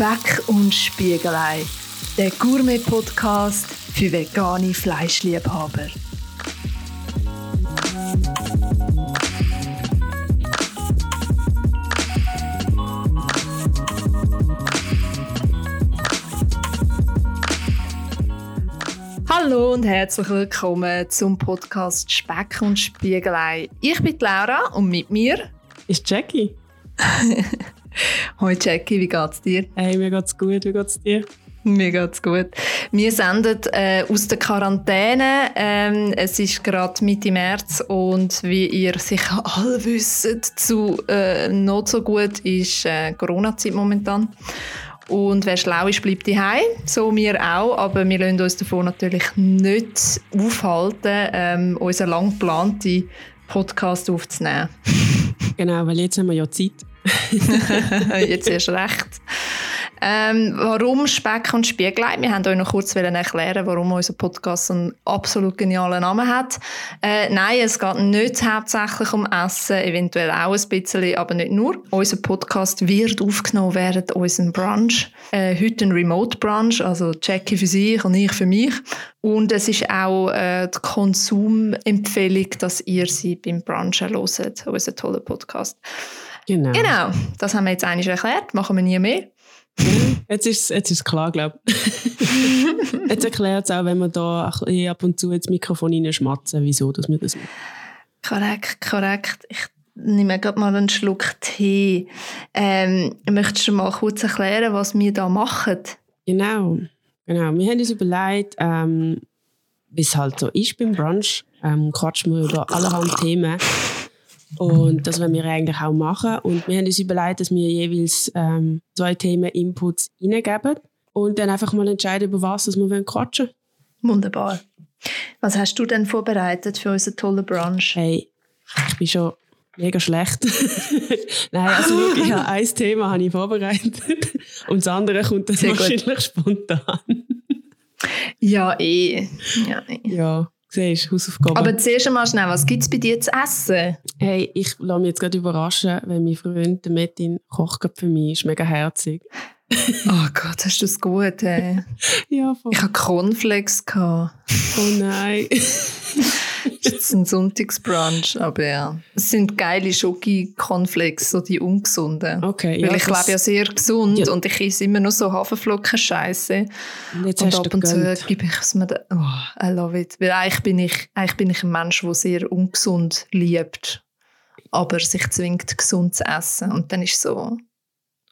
Speck und Spiegelei, der Gourmet-Podcast für vegane Fleischliebhaber. Hallo und herzlich willkommen zum Podcast Speck und Spiegelei. Ich bin Laura und mit mir ist Jackie. Hoi Jackie, wie geht's dir? Hey, mir geht's gut, wie geht's dir? Mir geht's gut. Wir senden äh, aus der Quarantäne. Ähm, es ist gerade Mitte März und wie ihr sicher alle wisst, zu äh, not so gut ist äh, Corona-Zeit momentan. Und wer schlau ist, bleibt daheim. So wir auch. Aber wir lassen uns davon natürlich nicht aufhalten, ähm, unseren lang geplanten Podcast aufzunehmen. Genau, weil jetzt haben wir ja Zeit. Jetzt erst recht. Ähm, warum Speck und Spiegelei? Wir haben euch noch kurz erklären, warum unser Podcast einen absolut genialen Namen hat. Äh, nein, es geht nicht hauptsächlich um Essen, eventuell auch ein bisschen, aber nicht nur. Unser Podcast wird aufgenommen während unserem Brunch. Äh, heute ein Remote Brunch, also Jackie für sich und ich für mich. Und es ist auch äh, die Konsumempfehlung, dass ihr sie beim Brunchen hört, unseren tollen Podcast. Genau. Genau, das haben wir jetzt eigentlich erklärt, machen wir nie mehr. Jetzt ist es jetzt klar, glaube ich. jetzt erklärt es auch, wenn wir da ab und zu ins Mikrofon reinschmatzen, wieso dass wir das machen. Korrekt, korrekt. Ich nehme gerade mal einen Schluck Tee. Ähm, möchtest du mal kurz erklären, was wir da machen? Genau, genau. Wir haben uns überlegt, ähm, wie es halt so ist beim Brunch, ähm, quatschen wir über allerhand Themen. Und das wollen wir eigentlich auch machen. Und wir haben uns überlegt, dass wir jeweils ähm, zwei Themen Inputs hineingeben und dann einfach mal entscheiden, über was wir quatschen wollen. Wunderbar. Was hast du denn vorbereitet für unseren tollen Brunch? Hey, ich bin schon mega schlecht. Nein, also wirklich, ja, ein Thema habe ich vorbereitet und das andere kommt dann Sehr wahrscheinlich gut. spontan. ja, eh. Ja, eh. ja. Siehst Hausaufgaben. Aber zuerst einmal schnell, was gibt es bei dir zu essen? Hey, ich lasse mich jetzt gerade überraschen, wenn mein Freund Metin kocht für mich. Ist mega herzig. oh Gott, hast du das gut, ey? ja, voll. Ich hatte Cornflakes. Oh nein. das ist ein Sonntagsbrunch, aber ja. Es sind geile Schoki-Cornflakes, so die ungesunden. Okay, Weil ja, ich lebe ja sehr gesund ja. und ich esse immer nur so Haferflocken-Scheiße. Und, und ab und zu gebe ich es mir... Da, oh, I love it. Weil eigentlich bin ich, eigentlich bin ich ein Mensch, der sehr ungesund liebt, aber sich zwingt, gesund zu essen. Und dann ist so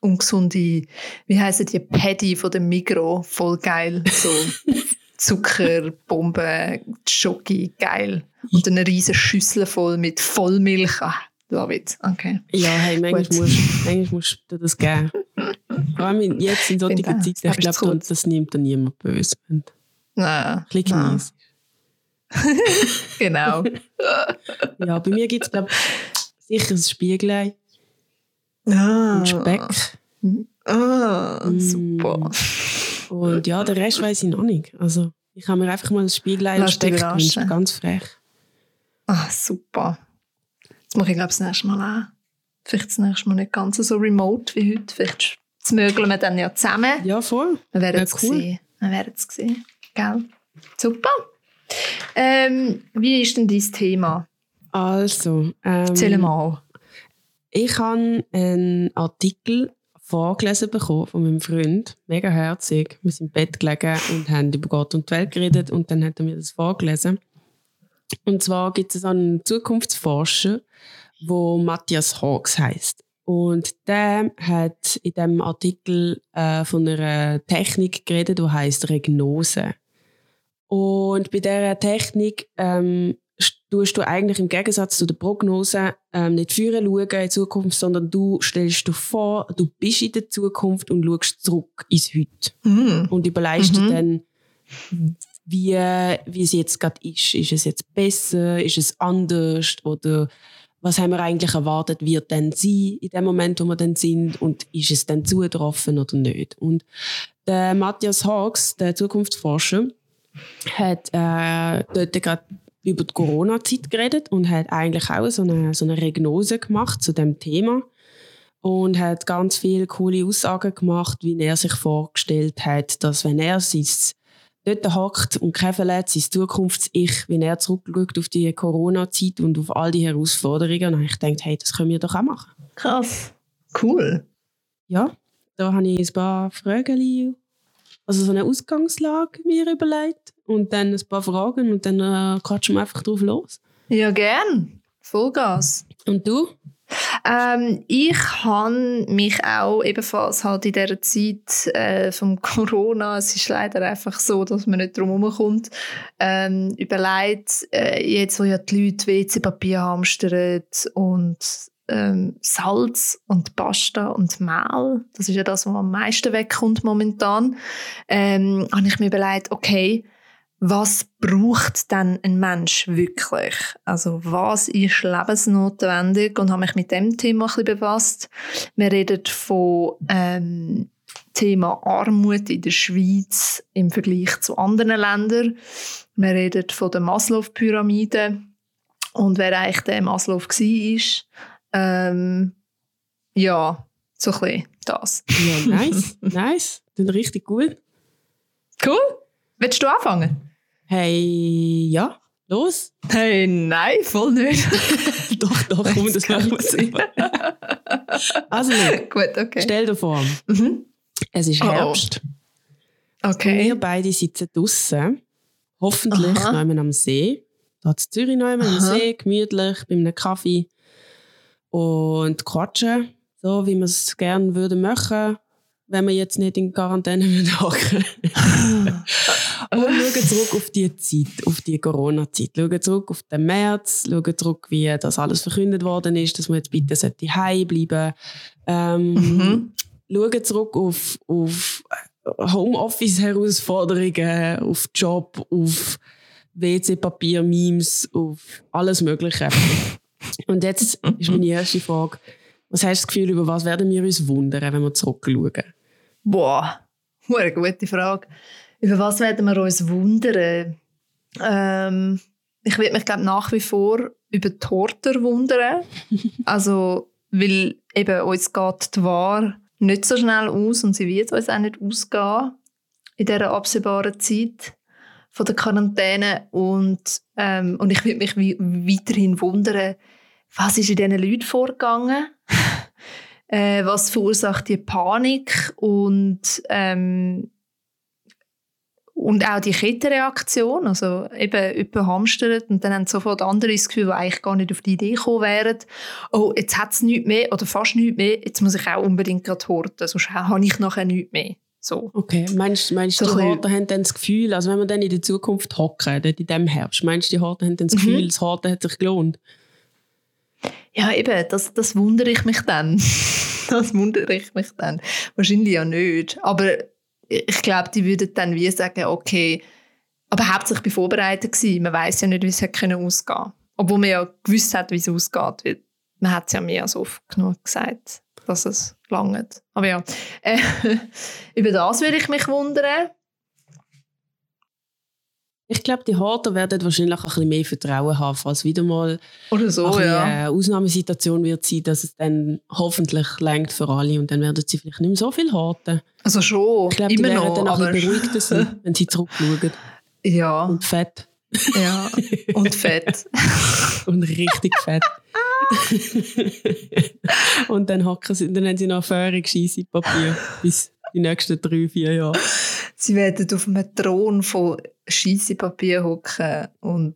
ungesunde, wie heißen die, Paddy von dem Migro, voll geil, so Zuckerbombe, Schoki, geil. Und eine riesige Schüssel voll mit Vollmilch. Ah, love it. Okay. Ja, hey, manchmal musst, manchmal musst du das geben. Vor allem jetzt in solchen Zeiten, ich glaube, das nimmt dann niemand böse. Nein. Klick nein. genau. ja, bei mir gibt es, glaube ich, sicher ein Spiegelei. Ah. Und Speck. Ah, super. Und ja, den Rest weiß ich noch nicht. Also, ich habe mir einfach mal ein Spiegelei und Speck gewünscht. Ganz frech. Ah, super. Das mache ich, glaube ich, das nächste Mal auch. Vielleicht das nächste Mal nicht ganz so remote wie heute. Vielleicht zmögeln wir dann ja zusammen. Ja, voll. Wir werden es cool. sehen. Wir werden es sehen. Gell? Super. Ähm, wie ist denn dein Thema? Also, ähm, Erzähl mal. Ich habe einen Artikel vorgelesen bekommen von meinem Freund. Mega herzig. Wir sind im Bett gelegen und haben über Gott und die Welt geredet und dann hat er mir das vorgelesen. Und zwar gibt es einen Zukunftsforscher, wo Matthias Hawks heißt. Und der hat in dem Artikel äh, von einer Technik geredet, die heißt Regnose. Und bei dieser Technik ähm, tust du eigentlich im Gegensatz zu der Prognose ähm, nicht führen schauen in Zukunft, sondern du stellst dir vor, du bist in der Zukunft und schaust zurück ins Heute. Mhm. Und überlegst mhm. dir dann, wie, wie es jetzt gerade ist. Ist es jetzt besser? Ist es anders? Oder was haben wir eigentlich erwartet, wird denn sein in dem Moment, wo wir dann sind? Und ist es dann zugetroffen oder nicht? Und der Matthias Hawks, der Zukunftsforscher, hat äh, dort gerade über die Corona-Zeit geredet und hat eigentlich auch so eine, so eine Regnose gemacht zu dem Thema. und hat ganz viele coole Aussagen gemacht, wie er sich vorgestellt hat, dass wenn er sein dort hockt und kein sein Zukunfts-Ich, wenn er zurückschaut auf die Corona-Zeit und auf all die Herausforderungen, und ich denke, hey, das können wir doch auch machen. Krass. Cool. Ja, da habe ich ein paar Fragen, also so eine Ausgangslage mir überlegt und dann ein paar Fragen und dann äh, quatschen wir einfach drauf los. Ja, gern. Vollgas. Und du? Ähm, ich habe mich auch ebenfalls halt in dieser Zeit äh, vom Corona, es ist leider einfach so, dass man nicht drum herumkommt, ähm, überlegt, äh, jetzt wo ja die Leute WC-Papier hamstern und ähm, Salz und Pasta und Mehl, das ist ja das, was am meisten wegkommt momentan, ähm, habe ich mir überlegt, okay, was braucht denn ein Mensch wirklich? Also was ist lebensnotwendig? Und habe mich mit dem Thema ein bisschen befasst. Wir reden von ähm, Thema Armut in der Schweiz im Vergleich zu anderen Ländern. Wir reden von der Maslow-Pyramide und wer eigentlich der Maslow war. Ähm, ja, so ein bisschen das. Ja, nice, nice. Das richtig gut. Cool. Willst du anfangen? Hey, ja, los? Hey, nein, voll nicht. doch, doch, komm, das machen wir selber. also, Gut, okay. stell dir vor, mhm. es ist Herbst. Oh. Okay. Wir beide sitzen draußen, hoffentlich noch am See. Da in Zürich noch am See, gemütlich, bei einem Kaffee. Und quatschen, so wie wir es gerne würden machen wenn wir jetzt nicht in Quarantäne hocken Und schauen zurück auf die Zeit, auf die Corona-Zeit. Schauen zurück auf den März, schauen zurück, wie das alles verkündet worden ist, dass man jetzt bitte heim bleiben ähm, mhm. Schauen zurück auf, auf Homeoffice-Herausforderungen, auf Job, auf WC-Papier, Memes, auf alles Mögliche. Und jetzt ist meine erste Frage, was hast du das Gefühl, über was werden wir uns wundern, wenn wir zurückschauen? Boah, eine gute Frage. Über was werden wir uns wundern? Ähm, ich würde mich glaub, nach wie vor über die Horter wundern. also, weil eben uns geht die Ware nicht so schnell aus und sie wird uns auch nicht ausgehen in dieser absehbaren Zeit von der Quarantäne. Und, ähm, und ich würde mich weiterhin wundern, was ist in diesen Leuten vorgegangen? äh, was verursacht die Panik und ähm, und auch die Kettenreaktion, also eben jemand hamstert und dann haben sofort andere das Gefühl, die eigentlich gar nicht auf die Idee gekommen wären, oh, jetzt hat es nichts mehr oder fast nichts mehr, jetzt muss ich auch unbedingt gerade horten, sonst habe ich nachher nichts mehr. So. Okay, meinst, meinst du, so die Horten haben dann das Gefühl, also wenn wir dann in der Zukunft hocken, in diesem Herbst, meinst du, die Horten haben dann das mhm. Gefühl, mhm. das Horten hat sich gelohnt? Ja, eben, das, das wundere ich mich dann. das wundere ich mich dann. Wahrscheinlich ja nicht. Aber ich glaube, die würden dann wie sagen, okay, aber hauptsächlich bei vorbereitet gewesen. Man weiß ja nicht, wie es ausgehen. Obwohl man ja gewusst hat, wie es ausgeht. Weil man hat es ja mehr als oft genug gesagt, dass es langt. Aber ja, äh, über das würde ich mich wundern. Ich glaube, die Horter werden wahrscheinlich ein bisschen mehr Vertrauen haben, falls wieder mal Oder so, eine ja. Ausnahmesituation wird sein, dass es dann hoffentlich längt für alle und dann werden sie vielleicht nicht mehr so viel horten. Also schon, Ich glaube, die werden dann auch ein bisschen beruhigter sein, wenn sie zurückschauen. Ja. Und fett. Ja, und fett. und richtig fett. und dann, hacken sie, dann haben sie noch Fähre Scheisse Papier bis die nächsten drei, vier Jahre. Sie werden auf einem Thron von Scheissepapier hocken und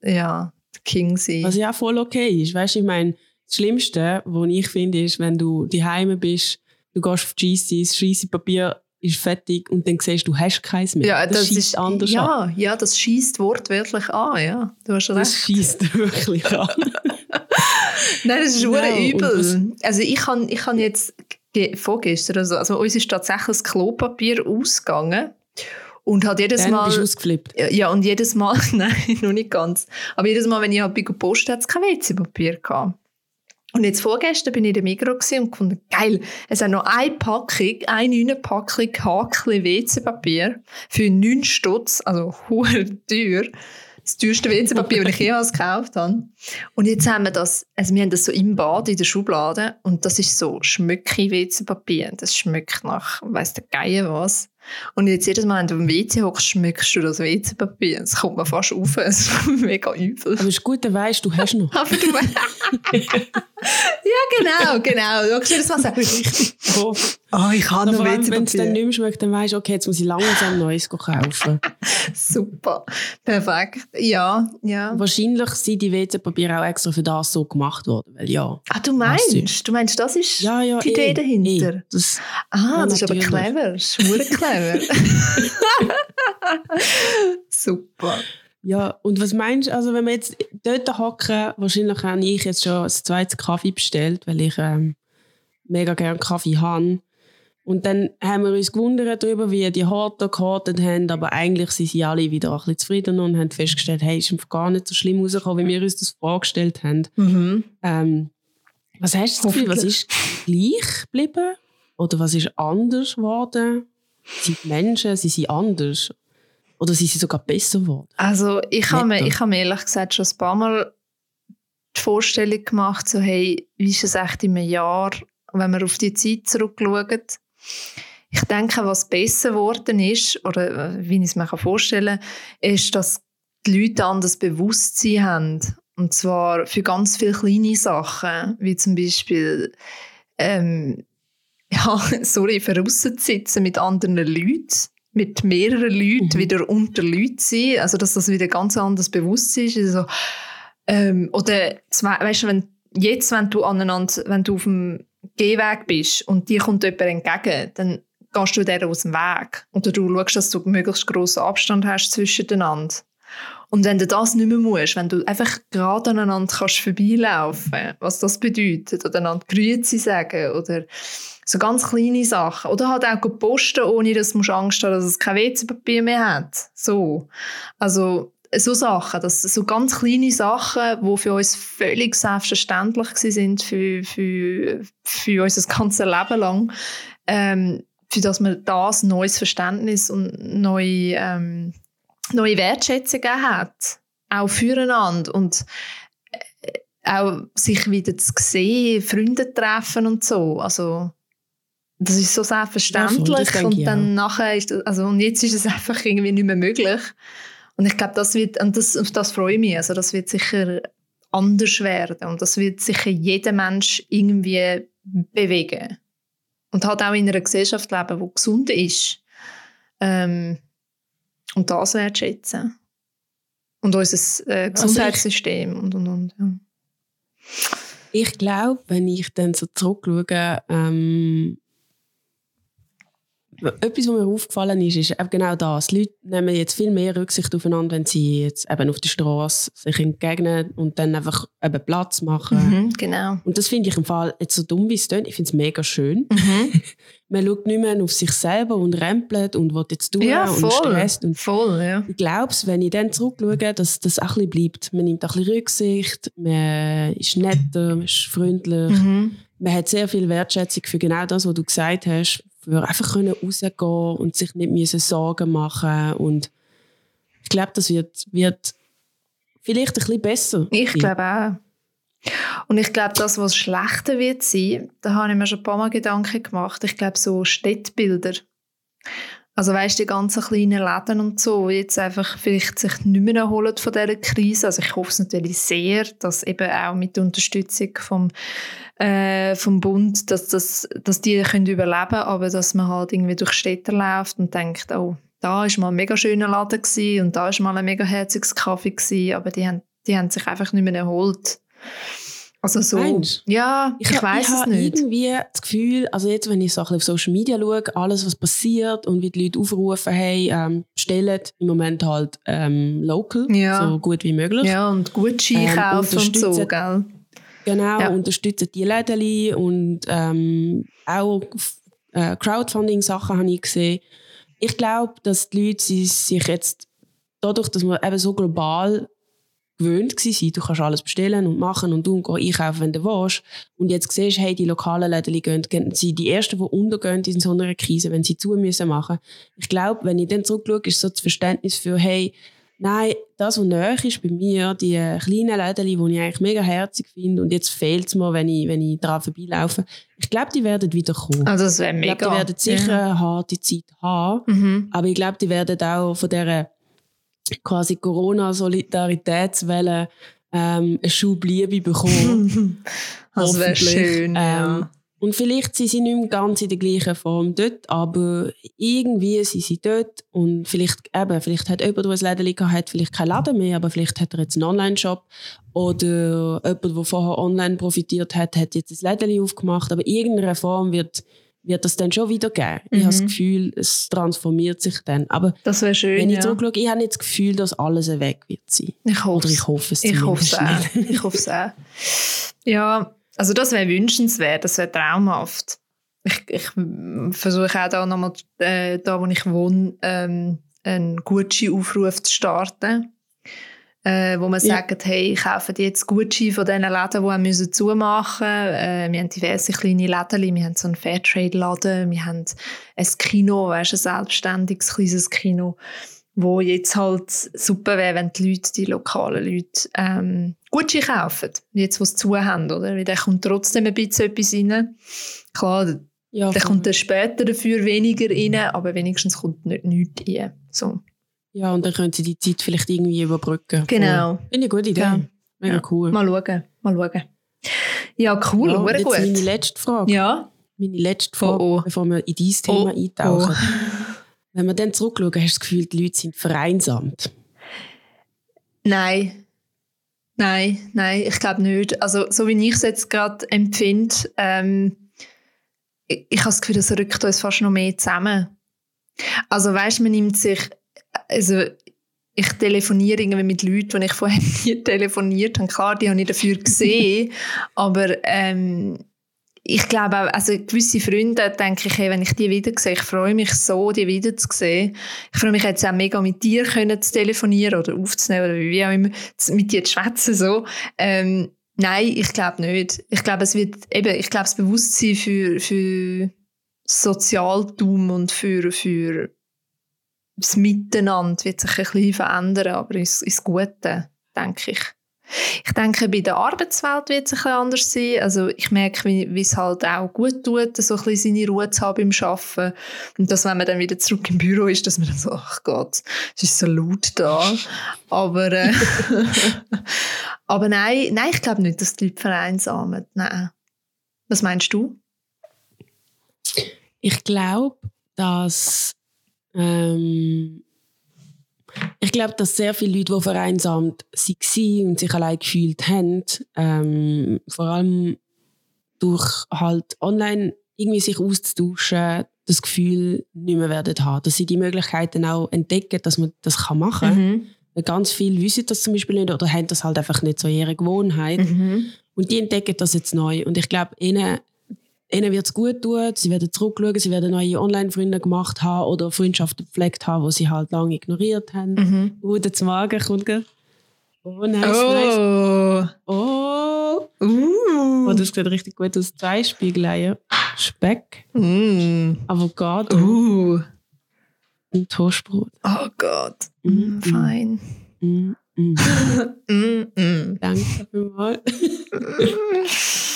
ja, King sein. Was ja voll okay ist. Weißt du, ich meine, das Schlimmste, was ich finde, ist, wenn du daheim bist, du gehst auf die Scheisse, das Scheissepapier ist fertig und dann siehst du, hast keins mehr. Ja, das, das ist anders ja, an. Ja, das schießt wortwörtlich an, ja. Du hast recht. Das schießt wirklich an. Nein, das ist genau. übel. Also ich kann, ich kann jetzt vorgestern, also, also uns ist tatsächlich das Klopapier ausgegangen und hat jedes Dann Mal... bist du ausgeflippt? Ja, und jedes Mal, nein, noch nicht ganz, aber jedes Mal, wenn ich halt bei Post hatte, es kein WC-Papier gehabt. Und jetzt vorgestern bin ich in der Migros und gefunden, geil, es hat noch eine Packung, eine Packung Hakli WC-Papier für 9 Stutz, also hohe teuer. Das teuerste WC-Papier, das ich jemals gekauft habe. Und jetzt haben wir das, also wir haben das so im Bad in der Schublade und das ist so schmücki WC-Papier. Das schmeckt nach, weiss der Geier was. Und jetzt jedes Mal, wenn du am WC hockst, schmückst du das WC-Papier. Das kommt mir fast auf. Es ist mega übel. Aber es ist gut, du weißt, du hast noch. Aber du Ja, genau, genau. Du das mal sagen. Oh, ich habe noch allem, wenn es dann nicht mehr schmeckt, dann weißt du, okay, jetzt muss ich langsam Neues kaufen. Super. Perfekt. Ja, ja. Wahrscheinlich sind die WC-Papiere auch extra für das so gemacht worden, weil ja. Ah, du meinst? Du meinst, das ist Ja, ja, die Idee eh, dahinter? eh. Das, Ah, Ja, das ist aber clever. Verdammt clever. Super. ja, und was meinst du, also wenn wir jetzt dort hocken, wahrscheinlich habe ich jetzt schon das zweite Kaffee bestellt, weil ich ähm, mega gerne Kaffee habe. Und dann haben wir uns gewundert darüber, wie die Horter gehortet haben, aber eigentlich sind sie alle wieder ein bisschen zufrieden und haben festgestellt, hey, ist gar nicht so schlimm rausgekommen, wie wir uns das vorgestellt haben. Mhm. Ähm, was hast du das Gefühl, was ist gleich geblieben? Oder was ist anders geworden? Sind die Menschen, sind sie anders? Oder sind sie sogar besser geworden? Also ich habe mir, ich habe mir ehrlich gesagt schon ein paar Mal die Vorstellung gemacht, so hey, wie ist es echt in einem Jahr, wenn wir auf die Zeit zurückschauen. Ich denke, was besser geworden ist, oder äh, wie ich es mir vorstellen kann, ist, dass die Leute anders Bewusstsein haben. Und zwar für ganz viele kleine Sachen, wie zum Beispiel ähm, ja, sorry, zu sitzen mit anderen Leuten, mit mehreren Leuten, Mhm. wieder unter Leuten sein, also dass das wieder ganz anders Bewusstsein ist. Also, ähm, oder weißt du, wenn, jetzt, wenn du aneinander, wenn du auf dem Gehweg bist und dir kommt jemand entgegen, dann gehst du der aus dem Weg. Oder du schaust, dass du möglichst grossen Abstand hast zwischeneinander. Und wenn du das nicht mehr musst, wenn du einfach gerade aneinander kannst vorbeilaufen, was das bedeutet, oder einander Grüezi sagen, oder so ganz kleine Sachen. Oder halt auch posten, ohne dass du Angst haben, dass es kein WC-Papier mehr hat. So. Also, so Sachen, das so ganz kleine Sachen, die für uns völlig selbstverständlich sind für, für, für unser ganzes Leben lang, ähm, für das wir das neues Verständnis und neue, ähm, neue Wertschätzung hat. Auch füreinander und äh, auch sich wieder zu sehen, Freunde treffen und so. Also, das ist so selbstverständlich Ja, und dann nachher ist das, also und jetzt ist es einfach irgendwie nicht mehr möglich. Und ich glaube, das wird, und das, auf das freue ich mich, also das wird sicher anders werden und das wird sicher jeder Mensch irgendwie bewegen. Und halt auch in einer Gesellschaft leben, die gesund ist. Ähm, und das wertschätzen. Und unser äh, Also ich- Gesundheitssystem und, und, und. Ja. Ich glaube, wenn ich dann so zurückschaue, ähm, etwas, was mir aufgefallen ist, ist eben genau das. Die Leute nehmen jetzt viel mehr Rücksicht aufeinander, wenn sie jetzt eben auf der Straße sich entgegnen und dann einfach eben Platz machen. Mhm, genau. Und das finde ich im Fall, jetzt so dumm wie es klingt, ich finde es mega schön. Mhm. Man schaut nicht mehr auf sich selber und rempelt und will jetzt tun Ja, und stresst. Und Voll, ja. ich glaube, wenn ich dann zurückschaue, dass das auch ein bisschen bleibt. Man nimmt auch ein bisschen Rücksicht, man ist netter, man ist freundlich. Mhm. Man hat sehr viel Wertschätzung für genau das, was du gesagt hast. Für einfach können rausgehen und sich nicht müssen Sorgen machen und ich glaube, das wird, wird vielleicht ein bisschen besser. Ich glaube auch. Und ich glaube, das, was schlechter wird sein, da habe ich mir schon ein paar Mal Gedanken gemacht. Ich glaube, so Städtbilder. Also weißt die ganzen kleinen Läden und so, die jetzt einfach vielleicht sich nicht mehr erholen von dieser Krise. Also ich hoffe es natürlich sehr, dass eben auch mit der Unterstützung vom, äh, vom Bund, dass, das, dass die können überleben aber dass man halt irgendwie durch Städte läuft und denkt, oh, da ist mal ein mega schöner Laden und da ist mal ein mega herziges Kaffee aber die haben, die haben sich einfach nicht mehr erholt. Also so, Meinst ja, ich, hab- weiß ich es habe nicht. irgendwie das Gefühl, also jetzt, wenn ich so ein bisschen auf Social Media schaue, alles, was passiert und wie die Leute aufrufen, hey, ähm, bestellt im Moment halt ähm, local, Ja. so gut wie möglich. Ja, und Gucci Ähm, kaufen und so, gell? Genau, Ja. unterstützen die Läden und ähm, auch äh, Crowdfunding-Sachen habe ich gesehen. Ich glaube, dass die Leute sich jetzt, dadurch, dass wir eben so global gewöhnt waren, du kannst alles bestellen und machen und du und einkaufen, wenn du willst. Und jetzt siehst hey, die lokalen Läden gehen, gehen sie die Ersten, die untergehen in so einer Krise, wenn sie zu müssen machen. Ich glaube, wenn ich dann zurückschaue, ist so das Verständnis für, hey, Nein, das, was näher ist bei mir, die kleinen Läden, die ich eigentlich mega herzig finde und jetzt fehlt es mir, wenn ich, wenn ich daran vorbeilaufe. Ich glaube, die werden wieder kommen. Also das wäre mega. Ich glaube, die werden sicher Ja. eine harte Zeit haben, Mhm. aber ich glaube, die werden auch von dieser quasi Corona-Solidaritätswelle ähm, einen Schub Liebe bekommen. Das wäre schön. ja. Ähm, Und vielleicht sind sie nicht mehr ganz in der gleichen Form dort, aber irgendwie sind sie dort und vielleicht, eben, vielleicht hat jemand, der ein Läden gehabt hat, vielleicht keinen Laden mehr, aber vielleicht hat er jetzt einen Online-Shop oder jemand, der vorher online profitiert hat, hat jetzt ein Läden aufgemacht, aber in irgendeiner Form wird, wird das dann schon wieder geben. Ich habe das Mhm. Gefühl, es transformiert sich dann. Aber Das wäre schön. wenn ich ja. zurückschaue, ich habe nicht das Gefühl, dass alles weg wird sein. Ich hoffe Oder ich hoffe es Ich hoffe es auch. Ich hoffe es auch. Ja, also das wäre wünschenswert, das wäre traumhaft. Ich, ich versuche auch da nochmal, äh, da wo ich wohne, ähm, einen Gucci-Aufruf zu starten. Äh, wo man Ja. sagt, hey, kaufen jetzt Gucci von diesen Läden, die auch müssen zumachen müssen. Äh, wir haben diverse kleine Läden, wir haben so einen Fairtrade-Laden, wir haben ein Kino, weißt, ein selbstständiges kleines Kino wo jetzt halt super wäre, wenn die Leute, die lokalen Leute, ähm, Gucci kaufen, jetzt, wo sie zu haben, oder? Weil da kommt trotzdem ein bisschen etwas rein. Klar, Ja, dann kommt dann später dafür weniger rein, aber wenigstens kommt nicht nichts rein. So. Ja, und dann können sie die Zeit vielleicht irgendwie überbrücken. Genau. Finde ich eine gute Idee. Ja. Mega Ja. cool. Mal schauen, mal schauen. Ja, cool, ja, ja, jetzt meine gut. letzte Frage. Ja. Meine letzte Frage, Oh, oh. bevor wir in dieses Thema Oh, eintauchen. Wenn wir dann zurückschauen, hast du das Gefühl, die Leute sind vereinsamt. Nein. Nein, nein, ich glaube nicht. Also, so wie ich es jetzt gerade empfinde, ähm, ich, ich habe das Gefühl, das rückt uns fast noch mehr zusammen. Also, weißt du, man nimmt sich, also, ich telefoniere irgendwie mit Leuten, die ich vorher nie telefoniert habe. Klar, die habe ich dafür gesehen, aber ähm, ich glaube auch, also gewisse Freunde denke ich, hey, wenn ich die wieder sehe, ich freue mich so, die wieder zu sehen. Ich freue mich jetzt auch mega mit dir können zu telefonieren oder aufzunehmen oder wie auch immer, mit dir zu schwätzen so. Ähm, nein, ich glaube nicht. Ich glaube, es wird eben, ich glaube, das Bewusstsein für, für Sozialtum und für, für das Miteinander wird sich ein bisschen verändern, aber ins, ins Gute, denke ich. Ich denke, bei der Arbeitswelt wird es ein bisschen anders sein. Also ich merke, wie, wie es halt auch gut tut, so ein bisschen seine Ruhe zu haben beim Arbeiten. Und dass, wenn man dann wieder zurück im Büro ist, dass man dann so, ach Gott, es ist so laut da. Aber, äh, aber nein, nein, ich glaube nicht, dass die Leute vereinsamen. Nein. Was meinst du? Ich glaube, dass ähm, ich glaube, dass sehr viele Leute, die vereinsamt waren und sich allein gefühlt haben, ähm, vor allem durch halt online irgendwie sich auszutauschen, das Gefühl nicht mehr werden haben. Dass sie die Möglichkeiten auch entdecken, dass man das kann machen kann. Mhm. Ganz viele wissen das zum Beispiel nicht oder haben das halt einfach nicht so in ihrer Gewohnheit. Mhm. Und die entdecken das jetzt neu. Und ich glaube, ihnen, ihnen wird es gut tun. Sie werden zurückschauen, sie werden neue Online-Freunde gemacht haben oder Freundschaften gepflegt haben, die sie halt lange ignoriert haben. Mhm. Oh, der Zwagen kommt gell? Oh, nice, nice. Oh. Oh. Uh. oh, das sieht richtig gut aus. Zwei Spiegeleier. Speck, Mm. Avocado Uh. und Toastbrot. Oh Gott. Mm, Mm, mm. fein. Mm, mm. Mm, mm. Danke vielmals.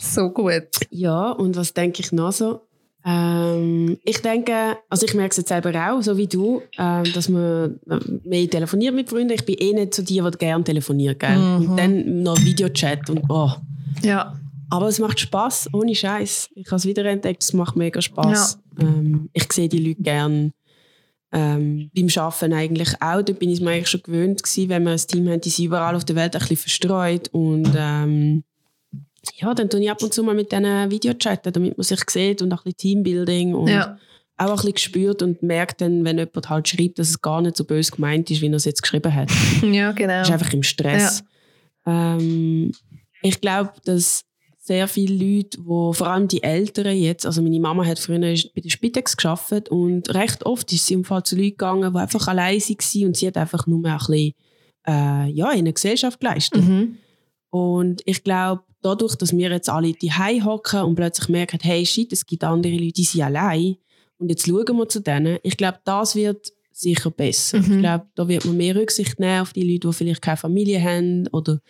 so gut. Ja, und was denke ich noch so? Ähm, ich denke, also ich merke es jetzt selber auch, so wie du, ähm, dass man äh, mehr telefoniert mit Freunden. Ich bin eh nicht so die, die gerne telefoniert. Gell? Mhm. Und dann noch Videochat und oh. Ja. Aber es macht Spaß ohne Scheiß. Ich habe es wieder entdeckt, es macht mega Spaß. Ähm, ich sehe die Leute gern. Ähm, beim Arbeiten eigentlich auch. Da bin ich mir eigentlich schon gewöhnt gewesen, wenn wir ein Team haben, die sind überall auf der Welt ein bisschen verstreut. Und ähm, ja, dann tue ich ab und zu mal mit denen Videochatten, damit man sich sieht und auch ein bisschen Teambuilding und Ja. auch ein bisschen gespürt und merkt dann, wenn jemand halt schreibt, dass es gar nicht so böse gemeint ist, wie er es jetzt geschrieben hat. Ja, genau. ist einfach im Stress. Ähm, ich glaube, dass sehr viele Leute, wo vor allem die Älteren jetzt, also meine Mama hat früher bei der Spitex geschafft und recht oft ist sie im Fall zu Leuten gegangen, die einfach allein waren und sie hat einfach nur mehr ein bisschen äh, ja, in der Gesellschaft geleistet. Mhm. Und ich glaube, dadurch, dass wir jetzt alle die hocken und plötzlich merken, hey, shit, es gibt andere Leute, die sind allein und jetzt schauen wir zu denen. Ich glaube, das wird sicher besser. Mhm. Ich glaube, da wird man mehr Rücksicht nehmen auf die Leute, die vielleicht keine Familie haben oder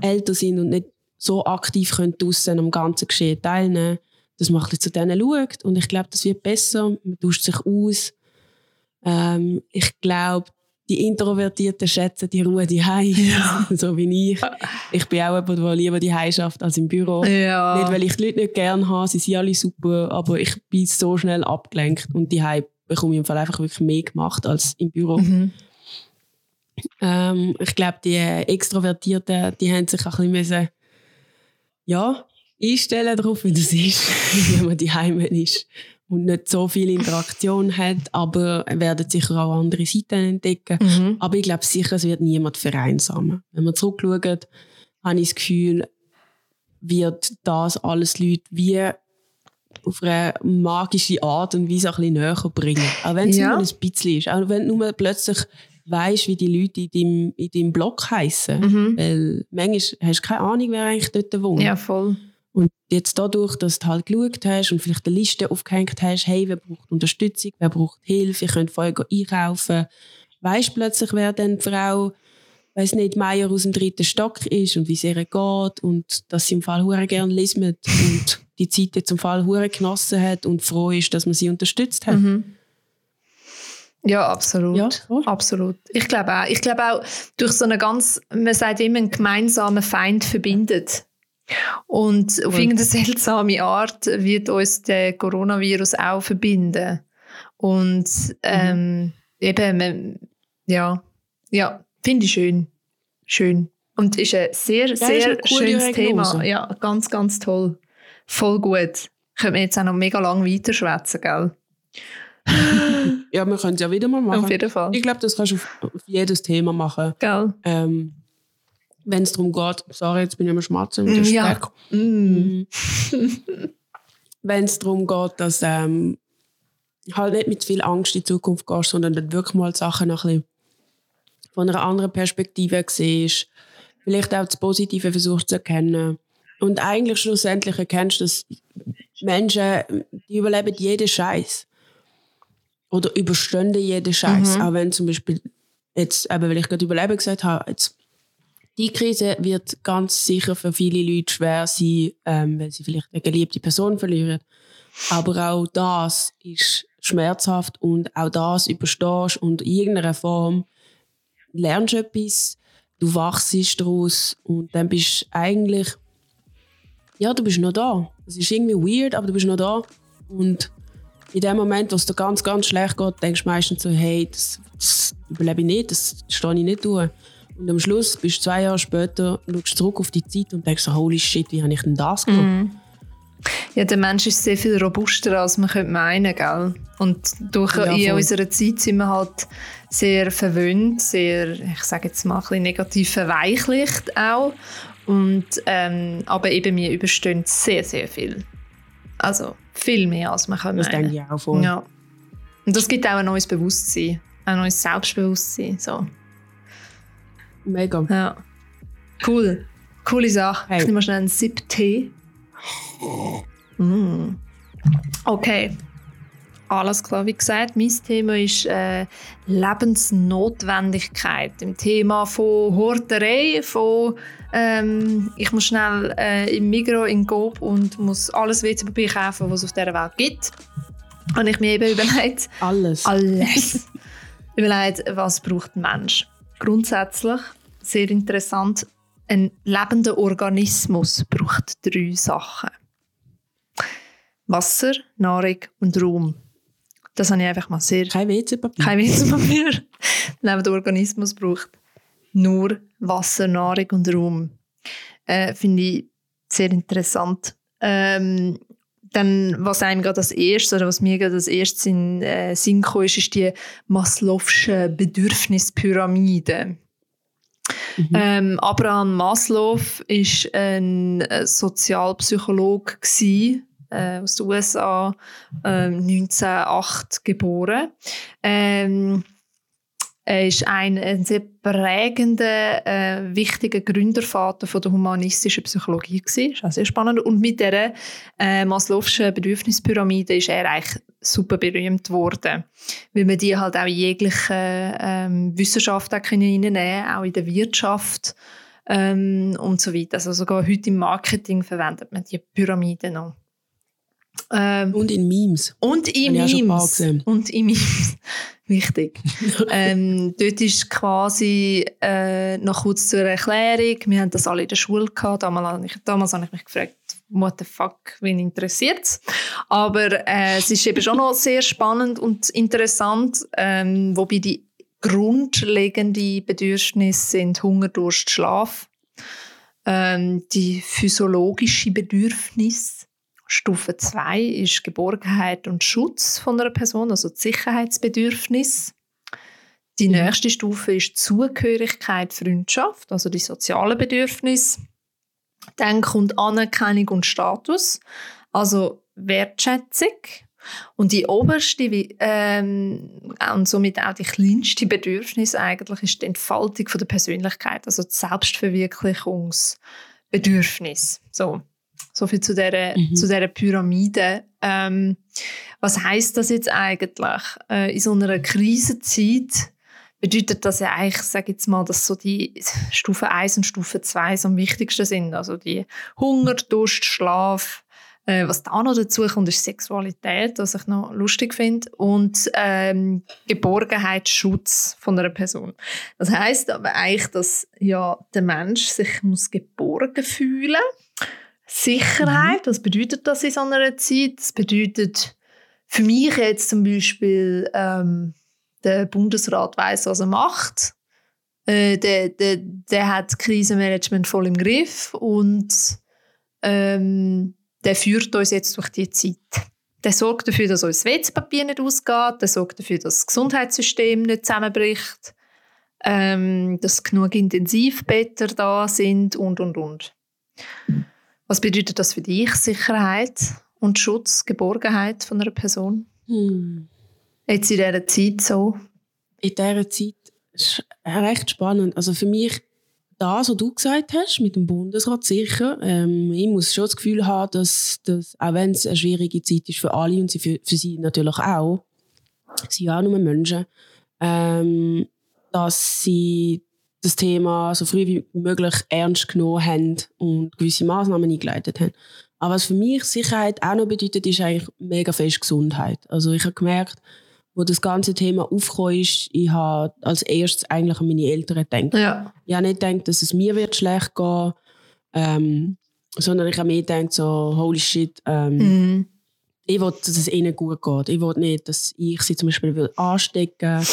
älter sind und nicht so aktiv können draussen am ganzen Geschehen teilnehmen dass man zu denen schaut. Und ich glaube, das wird besser. Man tauscht sich aus. Ähm, ich glaube, die Introvertierten schätzen die Ruhe die ja. so wie ich. Ich bin auch jemand, der lieber die schafft als im Büro. Ja. Nicht, weil ich die Leute nicht gerne habe, sie sind alle super, aber ich bin so schnell abgelenkt und die bekomme ich im Fall einfach wirklich mehr gemacht als im Büro. Mhm. Ähm, ich glaube, die Extrovertierten, die haben sich ein bisschen müssen, ja, einstellen darauf, wie das ist, wenn man die Heime ist und nicht so viel Interaktion hat, aber werden sicher auch andere Seiten entdecken. Mhm. Aber ich glaube sicher, es wird niemand vereinsamen. Wenn man zurückschaut, habe ich das Gefühl, wird das alles Leute wie auf eine magische Art und Weise ein bisschen näher bringen. Auch wenn es ja. nur ein bisschen ist. Auch wenn du nur plötzlich weißt, wie die Leute in deinem, in deinem Block heißen. Mhm. Weil manchmal hast du keine Ahnung, wer eigentlich dort wohnt. Ja, voll. Jetzt dadurch, dass du halt geschaut hast und vielleicht eine Liste aufgehängt hast, hey, wer braucht Unterstützung, wer braucht Hilfe, ihr könnt vorher einkaufen, weißt plötzlich, wer dann die Frau, weiß nicht, Meier aus dem dritten Stock ist und wie es ihr geht und dass sie im Fall hure gerne lismet und die Zeit jetzt im Fall hure genossen hat und froh ist, dass man sie unterstützt hat. Mhm. Ja, absolut. Ja, absolut. Ich glaube auch. Ich glaube auch, durch so eine ganz, man sagt immer, einen gemeinsamen Feind verbindet. Und auf irgendeine seltsame Art wird uns der Coronavirus auch verbinden. Und ähm, mhm. eben, ja, ja, finde ich schön. Schön. Und ist ein sehr, ja, sehr schönes Thema. Ja, ganz, ganz toll. Voll gut. Können wir jetzt auch noch mega lang weiterschwätzen, gell? ja, wir können es ja wieder mal machen. Auf jeden Fall. Ich glaube, das kannst du auf, auf, jedes Thema machen. Gell? Ähm, wenn es darum geht, sorry, jetzt bin ich am Schmatzen mit dem Speck. Ja. Mm. wenn es darum geht, dass ähm, halt nicht mit viel Angst in die Zukunft gehst, sondern dann wirklich mal Sachen noch ein bisschen von einer anderen Perspektive siehst, vielleicht auch das Positive versuchst zu erkennen und eigentlich schlussendlich erkennst, dass Menschen, die überleben jeden Scheiß oder überstehen jeden Scheiß, mhm. auch wenn zum Beispiel jetzt, eben, weil ich gerade Überleben gesagt habe, jetzt die Krise wird ganz sicher für viele Leute schwer sein, ähm, weil sie vielleicht eine geliebte Person verlieren. Aber auch das ist schmerzhaft und auch das überstehst und in irgendeiner Form lernst du etwas, du wachst daraus und dann bist du eigentlich, ja, du bist noch da. Es ist irgendwie weird, aber du bist noch da. Und in dem Moment, wo es dir ganz, ganz schlecht geht, denkst du meistens so, hey, das, das überlebe ich nicht, das stehe ich nicht durch. Und am Schluss bist du zwei Jahre später, schaust zurück auf die Zeit und denkst so, holy shit, wie habe ich denn das gemacht? Mm. Ja, der Mensch ist sehr viel robuster, als man könnte meinen, gell? Und durch ja, in unserer Zeit sind wir halt sehr verwöhnt, sehr, ich sage jetzt mal, ein bisschen negativ verweichlicht auch. Und, ähm, aber eben, wir überstehen sehr, sehr viel. Also viel mehr, als man kann Das denke ich auch voll. Ja. Und das gibt auch ein neues Bewusstsein, ein neues Selbstbewusstsein. So. Mega. Ja. Cool. Coole Sache. Hey. Ich nehme schnell einen Sip Tee. Mm. Okay. Alles klar, wie gesagt, mein Thema ist äh, Lebensnotwendigkeit. Im Thema von Horterei, von ähm, ich muss schnell äh, im Migro in Coop und muss alles WC-Papier kaufen, was es auf dieser Welt gibt. Und ich mir eben überlegt... Alles. Alles. überlegt, was braucht ein Mensch? Grundsätzlich sehr interessant. Ein lebender Organismus braucht drei Sachen. Wasser, Nahrung und Raum. Das habe ich einfach mal sehr... Kein WC-Papier. Kein WC-Papier. Ein lebender Organismus braucht nur Wasser, Nahrung und Raum. Äh, Finde ich sehr interessant. Ähm, dann, was einem gerade als erstes, oder was mir gerade als erstes in äh, Sinn kam, ist, ist die Maslow'sche Bedürfnispyramide. Mhm. Ähm, Abraham Maslow war ein äh, Sozialpsychologe äh, aus den USA, äh, 1908 geboren. Ähm, er ist ein, ein sehr prägender, äh, wichtiger Gründervater von der humanistischen Psychologie. Das ist auch sehr spannend. Und mit der äh, Maslow'schen Bedürfnispyramide ist er eigentlich super berühmt geworden, weil man die halt auch in jegliche ähm, Wissenschaft auch reinnehmen können, auch in der Wirtschaft ähm, und so weiter. Also sogar heute im Marketing verwendet man die Pyramiden noch. Ähm, und in Memes. Und in Memes. Und in Memes. Wichtig. ähm, dort ist quasi äh, noch kurz zur Erklärung. Wir haben das alle in der Schule gehabt. Damals habe ich, damals habe ich mich gefragt, what the fuck, wen interessiert es? Aber äh, es ist eben schon noch sehr spannend und interessant, ähm, wobei die grundlegenden Bedürfnisse sind Hunger, Durst, Schlaf. Ähm, die physiologischen Bedürfnisse Stufe 2 ist Geborgenheit und Schutz von einer Person, also das Sicherheitsbedürfnis. Die mhm. nächste Stufe ist Zugehörigkeit, Freundschaft, also die sozialen Bedürfnisse. Dann kommt Anerkennung und Status, also Wertschätzung. Und die oberste ähm, und somit auch die kleinste Bedürfnis eigentlich ist die Entfaltung von der Persönlichkeit, also das Selbstverwirklichungsbedürfnis. So. So viel zu dieser, mhm. zu dieser Pyramide. Ähm, was heißt das jetzt eigentlich? Äh, in so einer Krisenzeit bedeutet das ja eigentlich, sage jetzt mal, dass so die Stufe 1 und Stufe 2 so am wichtigsten sind. Also die Hunger, Durst, Schlaf. Äh, was da noch dazu kommt, ist Sexualität, was ich noch lustig finde. Und ähm, Geborgenheit, Schutz von einer Person. Das heißt aber eigentlich, dass ja der Mensch sich muss geborgen fühlen muss Sicherheit. Mhm. Was bedeutet das in so einer Zeit? Das bedeutet für mich jetzt zum Beispiel, ähm, der Bundesrat weiß, was er macht. Äh, der, der, der hat Krisenmanagement voll im Griff und ähm, der führt uns jetzt durch die Zeit. Der sorgt dafür, dass uns das WC-Papier nicht ausgeht, der sorgt dafür, dass das Gesundheitssystem nicht zusammenbricht, ähm, dass genug Intensivbetter da sind und, und, und. Was bedeutet das für dich, Sicherheit und Schutz, Geborgenheit von einer Person? Hm. Jetzt in dieser Zeit so? In dieser Zeit ist recht spannend. Also für mich, das, was du gesagt hast, mit dem Bundesrat sicher, ähm, ich muss schon das Gefühl haben, dass, dass auch wenn es eine schwierige Zeit ist für alle und für, für sie natürlich auch, sie sind ja auch nur Menschen, ähm, dass sie das Thema so früh wie möglich ernst genommen haben und gewisse Maßnahmen eingeleitet haben. Aber was für mich Sicherheit auch noch bedeutet, ist eigentlich mega fest Gesundheit. Also ich habe gemerkt, wo das ganze Thema aufgekommen ist, ich habe als erstes eigentlich an meine Eltern gedacht. Ja. Ich habe nicht gedacht, dass es mir wird schlecht gehen ähm, sondern ich habe mir gedacht, so, holy shit, ähm, mhm ich will, dass es ihnen gut geht. Ich will nicht, dass ich sie zum Beispiel will anstecken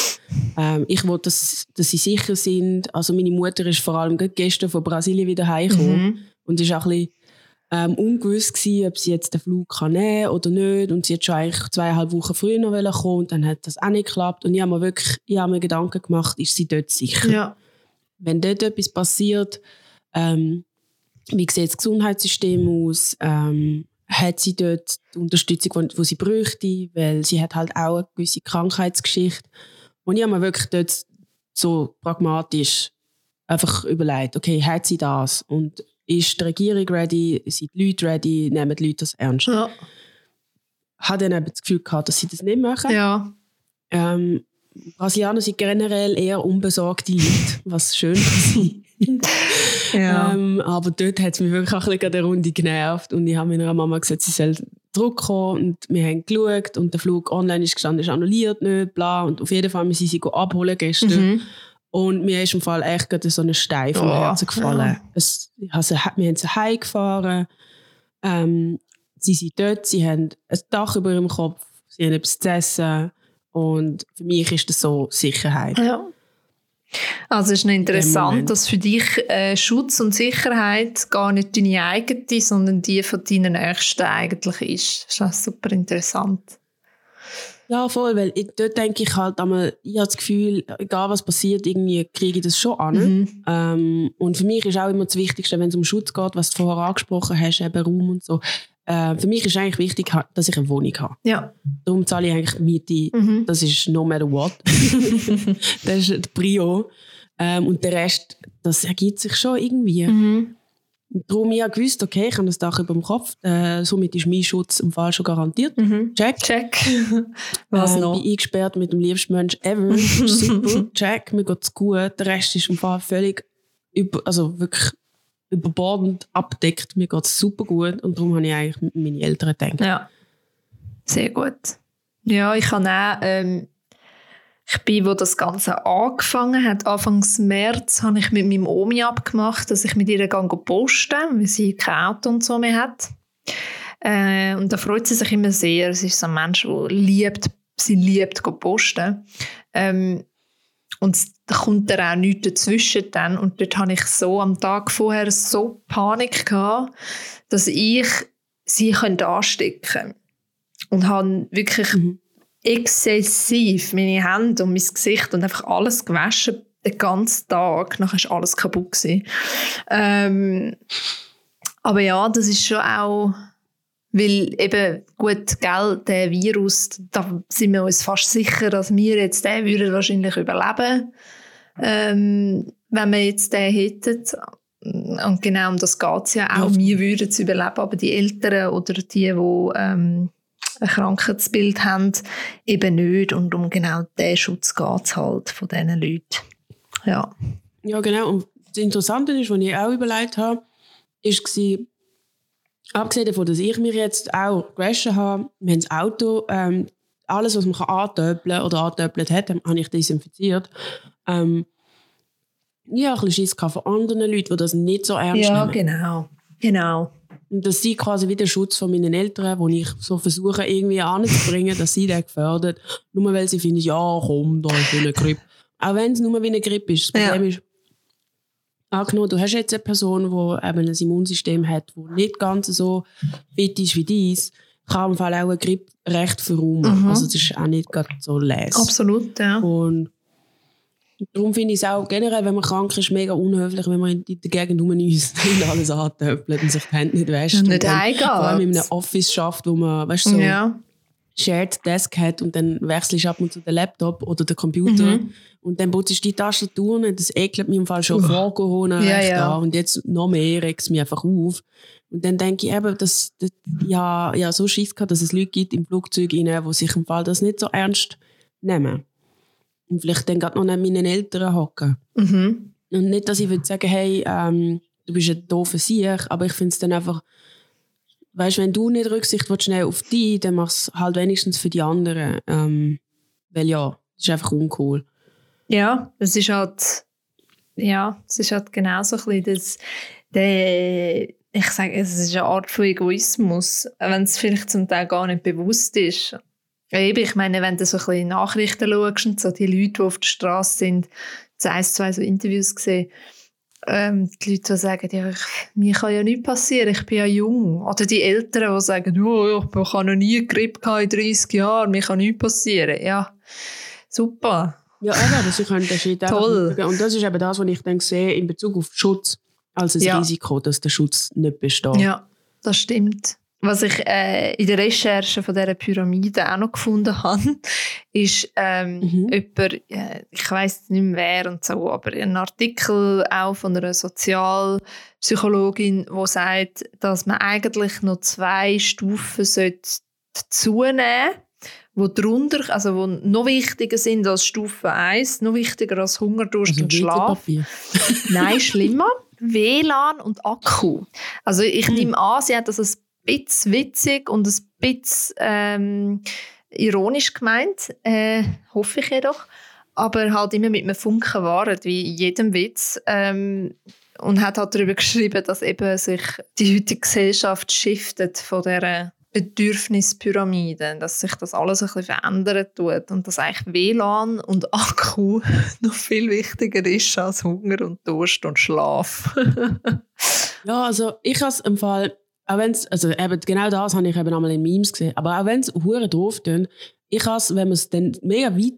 ähm, Ich will, dass, dass sie sicher sind. Also meine Mutter ist vor allem gestern von Brasilien wieder heimgekommen mhm. und ist auch ein bisschen ähm, ungewiss gewesen, ob sie jetzt den Flug kann nehmen oder nicht. Und sie hat schon eigentlich zweieinhalb Wochen früher noch kommen und dann hat das auch nicht geklappt. Und ich habe mir wirklich ich habe mir Gedanken gemacht, ist sie dort sicher? Ja. Wenn dort etwas passiert, ähm, wie sieht das Gesundheitssystem aus? Ähm, hat sie dort die Unterstützung, die sie bräuchte, weil sie hat halt auch eine gewisse Krankheitsgeschichte. Und ich habe mir wirklich dort so pragmatisch einfach überlegt, okay, hat sie das? Und ist die Regierung ready? Sind die Leute ready? Nehmen die Leute das ernst? Ja. Habe dann eben das Gefühl gehabt, dass sie das nicht machen. Ja. Ähm, Brasilianer sind generell eher unbesorgte Leute, was schön ist. ja. ähm, aber dort hat es mich wirklich auch ein bisschen der Runde genervt und ich habe meiner Mama gesagt, sie soll zurückkommen und wir haben geschaut und der Flug online ist gestanden, ist annulliert nicht, bla und auf jeden Fall müssen sie sie abholen gestern. Mhm. Und mir ist im Fall echt gerade so ein Stein vom oh, Herzen gefallen. Ja. Es, also, wir haben sie heimgefahren, ähm, sie sind dort, sie haben ein Dach über ihrem Kopf, sie haben etwas zu essen und für mich ist das so Sicherheit. Ja. Also es ist noch interessant, dass für dich äh, Schutz und Sicherheit gar nicht deine eigene, sondern die von deinen Nächsten eigentlich ist. Das ist super interessant. Ja, voll, weil ich, dort denke ich halt einmal, ich habe das Gefühl, egal was passiert, irgendwie kriege ich das schon an. Mhm. Ähm, und für mich ist auch immer das Wichtigste, wenn es um Schutz geht, was du vorher angesprochen hast, eben Raum und so. Äh, für mich ist eigentlich wichtig, dass ich eine Wohnung habe. Ja. Darum zahle ich eigentlich Miete. Mhm. Das ist no matter what. das ist die Prio. Ähm, und der Rest, das ergibt sich schon irgendwie. Mhm. Darum ich gewusst, okay, ich habe das Dach über dem Kopf, äh, somit ist mein Schutz im Fall schon garantiert. Mhm. Check. Check. Was äh, noch? Bin eingesperrt mit dem liebsten Mensch ever. Super. Check. Mir geht's gut. Der Rest ist im Fall völlig über, also wirklich überbordend abdeckt. Mir geht's super gut und darum habe ich eigentlich meine Eltern gedacht. Ja. Sehr gut. Ja, ich habe auch, ähm, ich bin, wo das Ganze angefangen hat, Anfangs März, habe ich mit meinem Omi abgemacht, dass ich mit ihr gehe posten, weil sie kein Auto und so mehr hat. Äh, und da freut sie sich immer sehr. Sie ist so ein Mensch, der liebt, sie liebt posten. Ähm, und da kommt da auch nichts dazwischen dann. Und dort habe ich so am Tag vorher so Panik gehabt, dass ich sie könnte anstecken. Und habe wirklich Mhm. exzessiv meine Hände und mein Gesicht und einfach alles gewaschen, den ganzen Tag. Nachher war alles kaputt. Ähm, aber ja, das ist schon auch, weil eben, gut, gell, der Virus, da sind wir uns fast sicher, dass wir jetzt den würden wahrscheinlich überleben, ähm, wenn wir jetzt den hätten. Und genau um das geht es ja auch. Ja. Wir würden es überleben, aber die Eltern oder die, die ähm, ein Krankheitsbild haben, eben nicht. Und um genau diesen Schutz geht es halt von diesen Leuten. Ja. Ja, genau. Und das Interessante ist, was ich auch überlegt habe, war, abgesehen davon, dass ich mir jetzt auch gewaschen habe, wir haben das Auto, ähm, alles, was man kann antöpeln oder antöpelt hat, habe ich desinfiziert. Ähm, ich habe ein bisschen Schiss von anderen Leuten, die das nicht so ernst Ja, nehmen. genau. Genau. Und dass sie quasi wie der Schutz von meinen Eltern, wo ich so versuche, irgendwie anzubringen, dass sie den gefördert, nur weil sie finden, ja, komm, da ist eine Grippe. Auch wenn es nur wie eine Grippe ist. Das Ja. Problem ist, angenommen, du hast jetzt eine Person, die eben ein Immunsystem hat, das nicht ganz so fit ist wie dies, kann im Fall auch eine Grippe recht verräumen. Mhm. Also das ist auch nicht gerade so les. Absolut, ja. Und darum finde ich es auch generell, wenn man krank ist, mega unhöflich, wenn man in der Gegend rumniest und alles antöpfelt und sich die Hände nicht wäscht. Und Und nicht heimgeht. Vor allem in einem Office schafft, wo man, weißt du, so ja. Shared Desk hat und dann wechselst du ab und zu den Laptop oder den Computer Mhm. Und dann putzt du die Tastaturen und das ekelt mich im Fall schon vor Corona Ja, ja. an und jetzt noch mehr regt es mich einfach auf. Und dann denke ich eben, dass, dass ja, ja, so Schiss gehabt, dass es Leute gibt im Flugzeug rein, die sich im Fall das nicht so ernst nehmen. Und vielleicht dann gerade noch neben meinen Eltern hocken. Mhm. Und nicht, dass ich würde sagen, hey, ähm, du bist ein doofer Sieg, aber ich finde es dann einfach, weißt, wenn du nicht Rücksicht willst, nehmen auf dich, dann mach es halt wenigstens für die anderen. Ähm, weil ja, das ist einfach uncool. Ja, es ist halt, ja, es ist halt genau so ein bisschen das, der, ich sage, es ist eine Art von Egoismus, wenn es vielleicht zum Teil gar nicht bewusst ist. Eben, ich meine, wenn du so ein bisschen Nachrichten schaust und so die Leute, die auf der Straße sind, jetzt ein, zwei so Interviews gesehen, ähm, die Leute, die sagen, ja, ich, mir kann ja nichts passieren, ich bin ja jung. Oder die Eltern, die sagen, oh, ich habe noch nie Grippe in 30 Jahren, mir kann nichts passieren. Ja, super. Ja, eben, sie können den Schritt Toll. Und das ist eben das, was ich dann sehe in Bezug auf Schutz als ein Ja. Risiko, dass der Schutz nicht besteht. Ja, das stimmt. Was ich äh, in der Recherche von dieser Pyramide auch noch gefunden habe, ist ähm, Mhm. jemand, äh, ich weiß nicht mehr wer und so, aber ein Artikel auch von einer Sozialpsychologin, die sagt, dass man eigentlich noch zwei Stufen sollte dazu nehmen wo drunter, also wo noch wichtiger sind als Stufe 1, noch wichtiger als Hunger, Durst Also und Schlaf. Nein, schlimmer. WLAN und Akku. Also ich Hm. nehme an, sie hat das ein bisschen witzig und ein bisschen ähm, ironisch gemeint, äh, hoffe ich jedoch. Aber halt immer mit einem Funken Wahrheit, wie jedem Witz. Ähm, und hat halt darüber geschrieben, dass eben sich die heutige Gesellschaft shiftet von dieser Bedürfnispyramide, dass sich das alles ein bisschen verändern tut und dass eigentlich WLAN und Akku noch viel wichtiger ist als Hunger und Durst und Schlaf. Ja, also ich habe es im Fall, auch wenn's, also eben genau das habe ich eben einmal in Memes gesehen, aber auch wenn es hure doof tönt, ich habe wenn man es dann mega weit,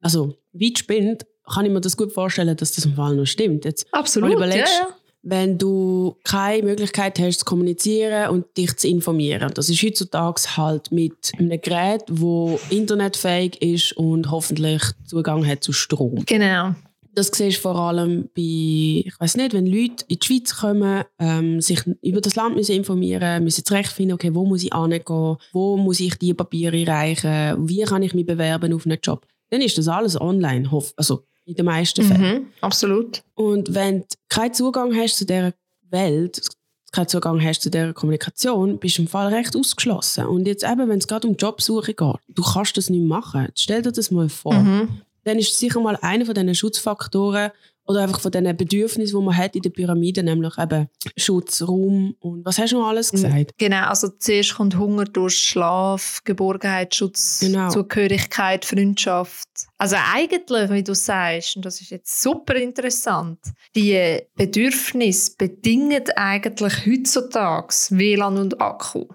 also weit spinnt, kann ich mir das gut vorstellen, dass das im Fall noch stimmt. Jetzt, Absolut, ja, ja. Wenn du keine Möglichkeit hast zu kommunizieren und dich zu informieren. Das ist heutzutage halt mit einem Gerät, wo internetfähig ist und hoffentlich Zugang hat zu Strom. Genau. das siehst du vor allem bei, ich weiß nicht, wenn Leute in die Schweiz kommen, ähm, sich über das Land müssen informieren müssen, zurechtfinden, okay, wo muss ich hingehen, wo muss ich die Papiere reichen, wie kann ich mich bewerben auf einen Job. Dann ist das alles online, also in den meisten Fällen. Mhm, absolut. Und wenn du keinen Zugang hast zu dieser Welt, keinen Zugang hast zu dieser Kommunikation, bist du im Fall recht ausgeschlossen. Und jetzt eben, wenn es gerade um Jobsuche geht, du kannst das nicht machen. Stell dir das mal vor. Mhm dann ist es sicher mal einer von diesen Schutzfaktoren oder einfach von diesen Bedürfnissen, die man hat in der Pyramide, nämlich eben Schutz, Raum und was hast du noch alles gesagt? Genau, also zuerst kommt Hunger durch Schlaf, Geborgenheit, Schutz, genau. Zugehörigkeit, Freundschaft. Also eigentlich, wie du sagst, und das ist jetzt super interessant, die Bedürfnisse bedingen eigentlich heutzutage WLAN und Akku.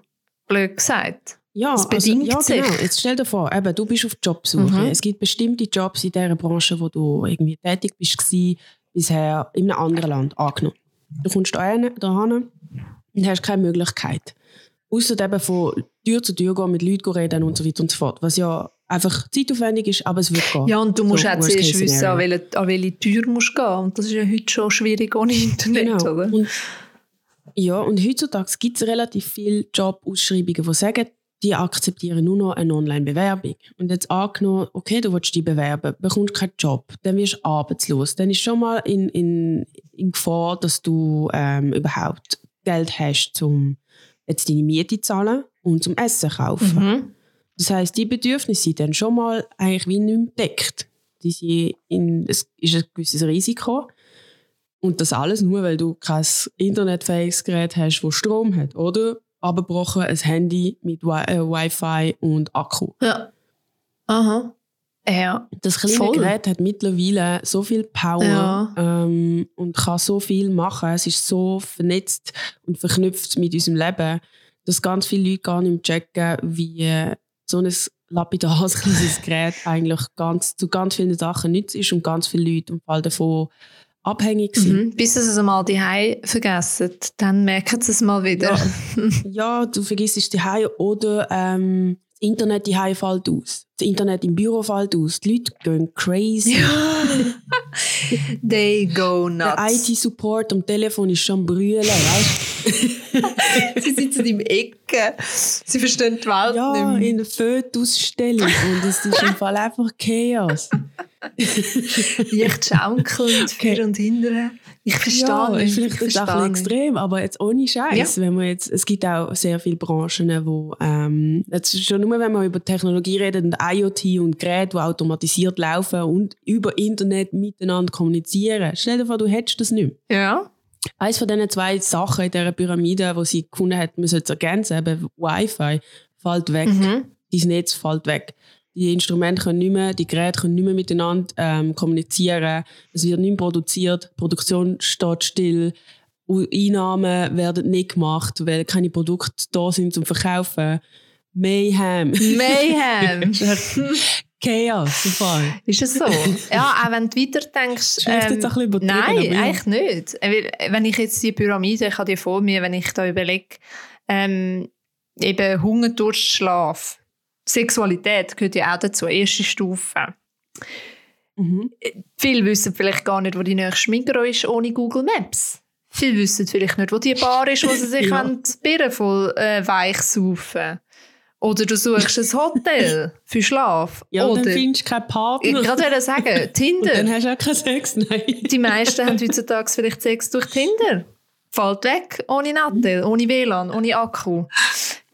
Blöd gesagt. Ja, das also, bedingt also, ja, genau. Jetzt stell dir vor, eben, du bist auf Jobsuche. Mhm. Es gibt bestimmte Jobs in dieser Branche, wo du irgendwie tätig bist bisher in einem anderen Land angenommen. Du kommst da hin und hast keine Möglichkeit. Außer eben von Tür zu Tür gehen, mit Leuten reden und so weiter und so fort. Was ja einfach zeitaufwendig ist, aber es wird gehen. Ja, und du musst so, auch zuerst wissen, an welche, an welche Tür musst du gehen. Und das ist ja heute schon schwierig ohne Internet, genau. oder? Und, ja, und heutzutage gibt es relativ viele Jobausschreibungen, die sagen, die akzeptieren nur noch eine Online-Bewerbung. Und jetzt angenommen, okay, du willst dich bewerben, bekommst keinen Job, dann wirst du arbeitslos. Dann ist schon mal in, in, in Gefahr, dass du ähm, überhaupt Geld hast, um jetzt deine Miete zu zahlen und zum Essen zu kaufen. Mhm. Das heißt, die Bedürfnisse sind dann schon mal eigentlich wie nicht mehr deckt. Die sind in, es ist ein gewisses Risiko. Und das alles nur, weil du kein internetfähiges Gerät hast, das Strom hat, oder? Abgebrochen, ein Handy mit Wi äh, Wi-Fi und Akku. Ja. Aha. Ja. Das kleine Voll. Gerät hat mittlerweile so viel Power ja. ähm, und kann so viel machen. Es ist so vernetzt und verknüpft mit unserem Leben, dass ganz viele Leute gar nicht mehr checken, wie so ein lapidares kleines Gerät eigentlich ganz, zu ganz vielen Sachen nützt ist und ganz viele Leute im Fall davon abhängig sind. Mhm. Bis es einmal die vergessen, dann merken sie es mal wieder. Ja, ja du vergisst die oder ähm, das Internet die fällt aus. Das Internet im Büro fällt aus. Die Leute gehen crazy. They go nuts. Der IT-Support am Telefon ist schon brüllen, weißt Sie sitzen im Ecke. Sie verstehen die Welt ja, nicht mehr. in der Fötausstellung. Und es ist im Fall einfach Chaos. Leicht schaukelnd, okay. vor und hinten. Ich verstehe ja, nicht. Vielleicht ist das ein extrem, aber jetzt ohne Scheiß. Ja. Wenn man jetzt, es gibt auch sehr viele Branchen, wo ähm, jetzt schon nur, wenn man über Technologie redet und IoT und Geräte, die automatisiert laufen und über Internet miteinander kommunizieren. Stell dir vor, du hättest das nicht mehr. Ja. Eines von diesen zwei Sachen in dieser Pyramide, die sie gefunden hat, man sollte es ergänzen, eben Wi-Fi, fällt weg. Mhm. Dein Netz fällt weg die Instrumente können nicht mehr, die Geräte können nicht mehr miteinander ähm, kommunizieren. Es wird nicht mehr produziert, die Produktion steht still. Einnahmen werden nicht gemacht, weil keine Produkte da sind zum Verkaufen. Mayhem. Mayhem. Chaos, Fall. Ist es so? ja, auch wenn du weiter denkst. Ähm, jetzt ein bisschen nein, ja. eigentlich nicht. Wenn ich jetzt die Pyramide, ich habe die vor mir, wenn ich da überlege, ähm, eben Hunger, Durst, Schlaf Sexualität gehört ja auch dazu, erste Stufe. Mhm. Viele wissen vielleicht gar nicht, wo die nächste Migro ist ohne Google Maps. Viele wissen vielleicht nicht, wo die Bar ist, wo sie sich ja. Birnen voll äh, weich saufen Oder du suchst ein Hotel für Schlaf. Ja, Oder, dann findest du keinen Partner. Ich wollte sagen, Tinder. Und dann hast du auch keinen Sex, nein. Die meisten haben heutzutage vielleicht Sex durch Tinder. Fällt weg, ohne Nattel, ohne WLAN, ohne Akku.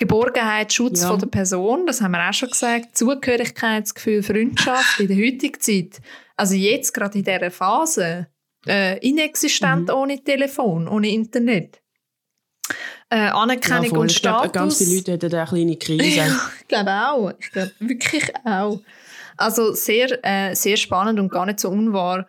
Geborgenheit, Schutz ja. von der Person, das haben wir auch schon gesagt, Zugehörigkeitsgefühl, Freundschaft in der heutigen Zeit. Also jetzt gerade in dieser Phase, äh, inexistent mhm. ohne Telefon, ohne Internet. Äh, Anerkennung ja, und ich Status. Glaub, ganz viele Leute hätten eine kleine Krise. ja, ich glaube auch. Ich glaube wirklich auch. Also sehr, äh, sehr spannend und gar nicht so unwahr,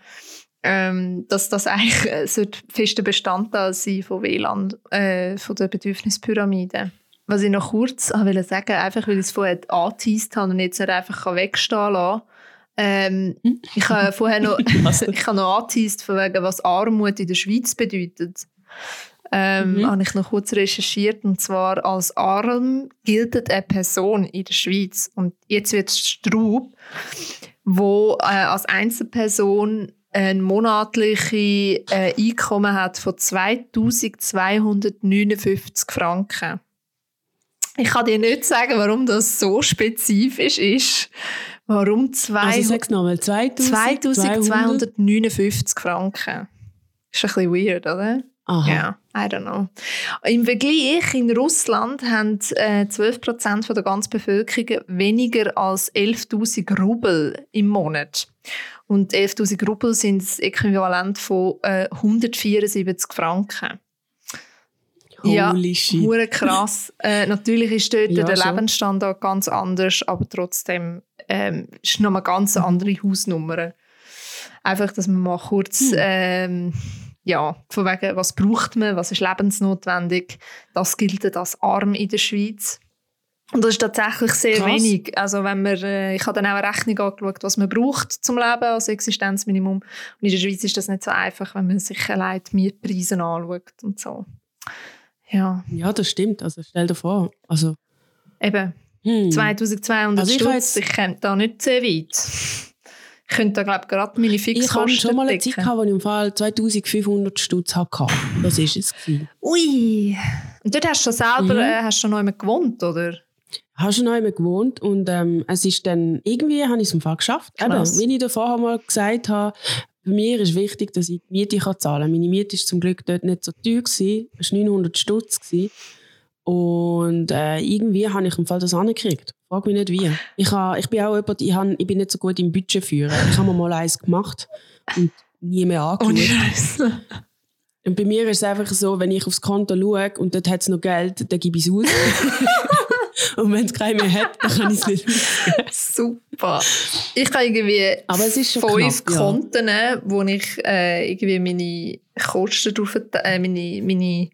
ähm, dass das eigentlich äh, fester Bestandteil sein von WLAN, äh, von der Bedürfnispyramide was ich noch kurz wollte sagen, einfach weil ich es vorher angeteased habe und jetzt nicht einfach wegstehen lassen ähm, hm? ich habe vorher noch, ich habe noch angeteased, von wegen, was Armut in der Schweiz bedeutet. Ähm, mhm. habe ich noch kurz recherchiert und zwar als arm gilt eine Person in der Schweiz und jetzt wird es Straub, wo äh, als Einzelperson ein monatliches äh, Einkommen hat von 2259 Franken. Ich kann dir nicht sagen, warum das so spezifisch ist. Warum zwei, Also sag's nochmal, 2259 Franken. Ist ein bisschen weird, oder? Aha. Ja, I don't know. Im Vergleich in Russland haben äh, 12% von der ganzen Bevölkerung weniger als 11.000 Rubel im Monat. Und 11.000 Rubel sind das Äquivalent von äh, 174 Franken. Ja, Holy shit. Hure krass. äh, natürlich ist dort Ja, der schon. Lebensstandard ganz anders, aber trotzdem ähm, ist noch mal ganz eine andere Hausnummer. Einfach, dass man mal kurz, Hm. ähm, ja, von wegen, was braucht man, was ist lebensnotwendig, das gilt als arm in der Schweiz. Und das ist tatsächlich sehr Krass. wenig. Also wenn man, äh, ich habe dann auch eine Rechnung angeschaut, was man braucht zum Leben als Existenzminimum. Und in der Schweiz ist das nicht so einfach, wenn man sich allein die Mietpreise anschaut und so. Ja, Ja, das stimmt. Also stell dir vor. Also, eben. hm. 2200 Also ich jetzt- ich komme da nicht sehr weit. Ich könnte da, glaube ich, gerade meine Ich hatte Fixkosten schon mal eine decken. Zeit, gehabt, wo ich im Fall 2500 Stutz hatte. Das war es. gewesen. Ui! Und dort hast du schon selber Mhm. äh, hast schon noch jemand gewohnt, oder? habe schon noch einmal gewohnt und ähm, es ist dann, irgendwie habe ich es im Fall geschafft. Eben, wie ich vorher mal gesagt habe, bei mir ist wichtig, dass ich die Miete kann zahlen kann. Meine Miete war zum Glück dort nicht so teuer. gewesen. Es war 900 Stutz. Und äh, irgendwie habe ich im Fall das angekriegt. Frag mich nicht wie. Ich, ha, ich bin auch jemand, ich, han, ich bin nicht so gut im Budget führen. Ich habe mal eins gemacht und nie mehr angeschaut. Scheiße. Und bei mir ist es einfach so, wenn ich aufs Konto schaue und dort hat es noch Geld, dann gebe ich es aus. und wenn es keinen mehr hat, dann kann ich es nicht. Super. Ich habe irgendwie Aber es ist schon fünf knapp, ja. Konten, wo ich äh, irgendwie meine Kosten äh, meine, meine,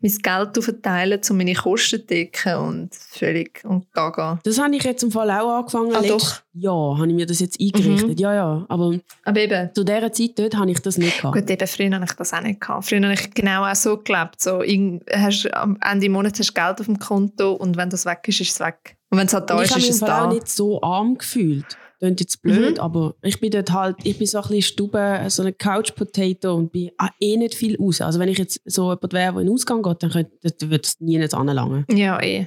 mein Geld drauf verteile, um meine Kosten zu decken und völlig und gaga. Das habe ich jetzt im Fall auch angefangen. Ah, doch. Mhm. Jahr habe ich mir das jetzt eingerichtet. Ja, ja. Aber Aber eben, zu dieser Zeit dort habe ich das nicht gehabt. Gut, eben, früher hatte ich das auch nicht. Gehabt. Früher habe ich genau auch so gelebt. So, hast, am Ende des Monats hast du Geld auf dem Konto und wenn das weg ist, ist es weg. Und wenn es halt da Und ist, ich habe ist mich im es Fall da. auch nicht so arm gefühlt. Klingt jetzt blöd, Mhm. aber ich bin dort halt, ich bin so ein bisschen Stube, so eine Couch-Potato und bin auch eh nicht viel raus. Also wenn ich jetzt so jemand wäre, der in den Ausgang geht, dann, könnte, dann würde es nie nicht anlangen. Ja, eh.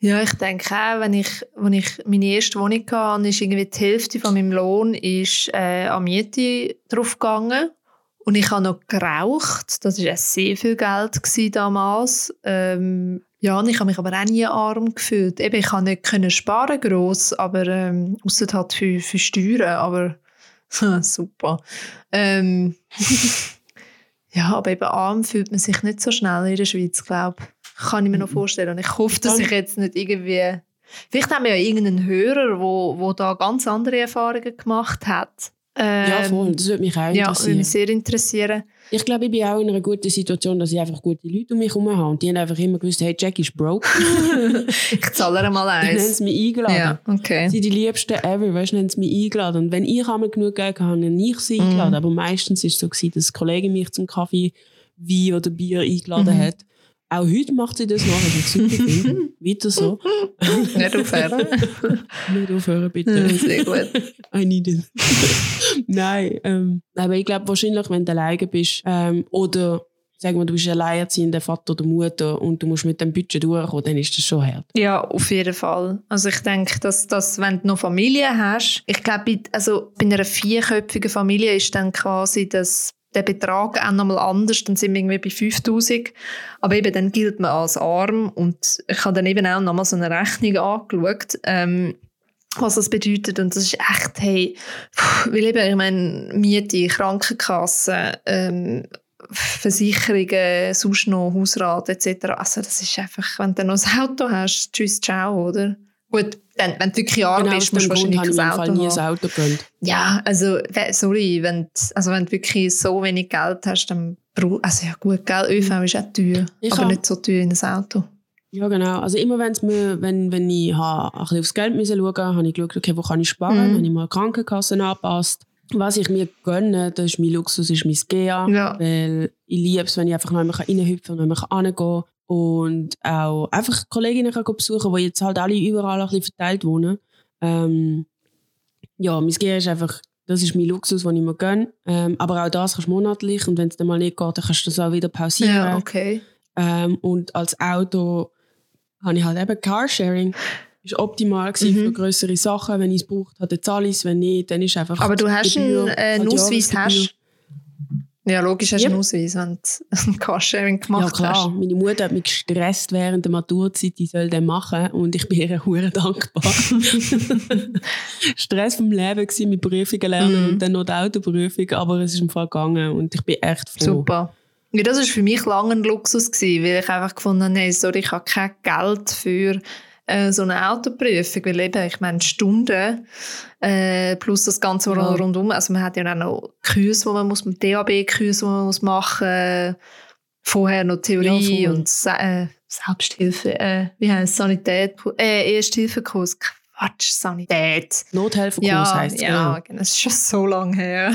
Ja, ich denke auch, wenn ich, wenn ich meine erste Wohnung hatte, ist irgendwie die Hälfte von meinem Lohn ist, äh, an Miete drauf gegangen. Und ich habe noch geraucht. Das war sehr viel Geld damals. Ähm, ja, und ich habe mich aber auch nie arm gefühlt. Eben, ich konnte nicht können sparen gross, aber ähm, ausser halt für, für Steuern. Aber super. Ähm, ja, aber eben arm fühlt man sich nicht so schnell in der Schweiz, glaube ich. Kann ich mir noch vorstellen. Und ich hoffe, dass ich jetzt nicht irgendwie... Vielleicht haben wir ja irgendeinen Hörer, wo, wo da ganz andere Erfahrungen gemacht hat. Ähm, ja, voll. Das würde mich auch Ja, würde interessieren. mich sehr interessieren. Ich glaube, ich bin auch in einer guten Situation, dass ich einfach gute Leute um mich herum habe. Und die haben einfach immer gewusst, hey, Jack ist broke. Ich zahle ihr mal Dann haben eins. sie mich eingeladen. Ja, okay. Sie sind die liebsten ever, weißt du, haben sie mich eingeladen. Und wenn ich einmal genug Geld hatte, habe ich sie Mhm. eingeladen. Aber meistens war es so, gewesen, dass ein Kollege mich zum Kaffee, Wein oder Bier eingeladen Mhm. hat. Auch heute macht sie das noch, ich super. Weiter so. Nicht aufhören. Nicht aufhören, bitte. Sehr gut. I need it. Nein, ähm, aber ich glaube wahrscheinlich, wenn du alleine bist ähm, oder sagen wir, du bist alleinerziehender Vater oder Mutter und du musst mit dem Budget durchkommen, dann ist das schon hart. Ja, auf jeden Fall. Also ich denke, dass, dass wenn du noch Familie hast, ich glaube, also bei einer vierköpfigen Familie ist dann quasi das, der Betrag auch nochmal anders, dann sind wir irgendwie bei 5000. Aber eben dann gilt man als arm und ich habe dann eben auch nochmal so eine Rechnung angeschaut, ähm, was das bedeutet und das ist echt, hey, weil eben, ich meine, Miete, Krankenkasse, ähm, Versicherungen, sonst noch Hausrat etc. Also das ist einfach, wenn du noch ein Auto hast, tschüss, ciao, oder? Gut, dann, wenn du wirklich arm Genau bist, musst du wahrscheinlich habe ich im Auto Fall nie ein. Auto gegönnt. Ja, also, sorry, wenn, du- also wenn du wirklich so wenig Geld hast, dann brauch, also ja gut, gell, ÖV ist auch teuer, Ich aber nicht so teuer in ein Auto. Ja, genau. Also immer wenn's mir, wenn, wenn ich ha, ein bisschen aufs Geld müssen schauen musste, habe ich geschaut, okay, wo kann ich sparen? Mhm. Habe ich mal Krankenkassen angepasst. Was ich mir gönne, das ist mein Luxus, ist mein GEA. Ja. Weil ich liebe es, wenn ich einfach noch einmal reinhüpfen kann, noch einmal hingehen Und auch einfach Kolleginnen kann gehen besuchen, die jetzt halt alle überall ein bisschen verteilt wohnen. Ähm, ja, mein GEA ist einfach Das ist mein Luxus, den ich mir gönne. Ähm, aber auch das kannst du monatlich und wenn es dann mal nicht geht, dann kannst du das auch wieder pausieren. Ja, okay. Ähm, und als Auto habe ich halt eben Carsharing. Ist optimal gewesen Mhm. für größere Sachen. Wenn ich es brauche, dann zahle ich es. Wenn nicht, dann ist einfach. Aber du hast einen, äh, einen Ausweis, hast Ja, logisch hast du Yep. einen Ausweis, wenn du ein Carsharing Ja gemacht klar, hast. meine Mutter hat mich gestresst während der Maturzeit, die soll den machen und ich bin ihr hure dankbar. Stress vom Leben gewesen, mit Prüfungen lernen Mhm. und dann noch die Autoprüfung, aber es ist im Fall gegangen und ich bin echt froh. Super. Ja, das war für mich lange ein Luxus, gewesen, weil ich einfach gefunden habe, nee, sorry, ich habe kein Geld für äh, so eine Autoprüfung, weil eben, ich meine, Stunden äh, plus das Ganze Ja. rundum, also man hat ja auch noch Kurse, wo man muss, DAB-Kurse, die man muss machen vorher noch Theorie Ja, und äh, Selbsthilfe, äh, wie heißt es, Sanität, äh, Ersthilfekurs, Quatsch, Sanität. Nothelferkurs Ja, heisst es, ja, genau. das ist schon so lange her.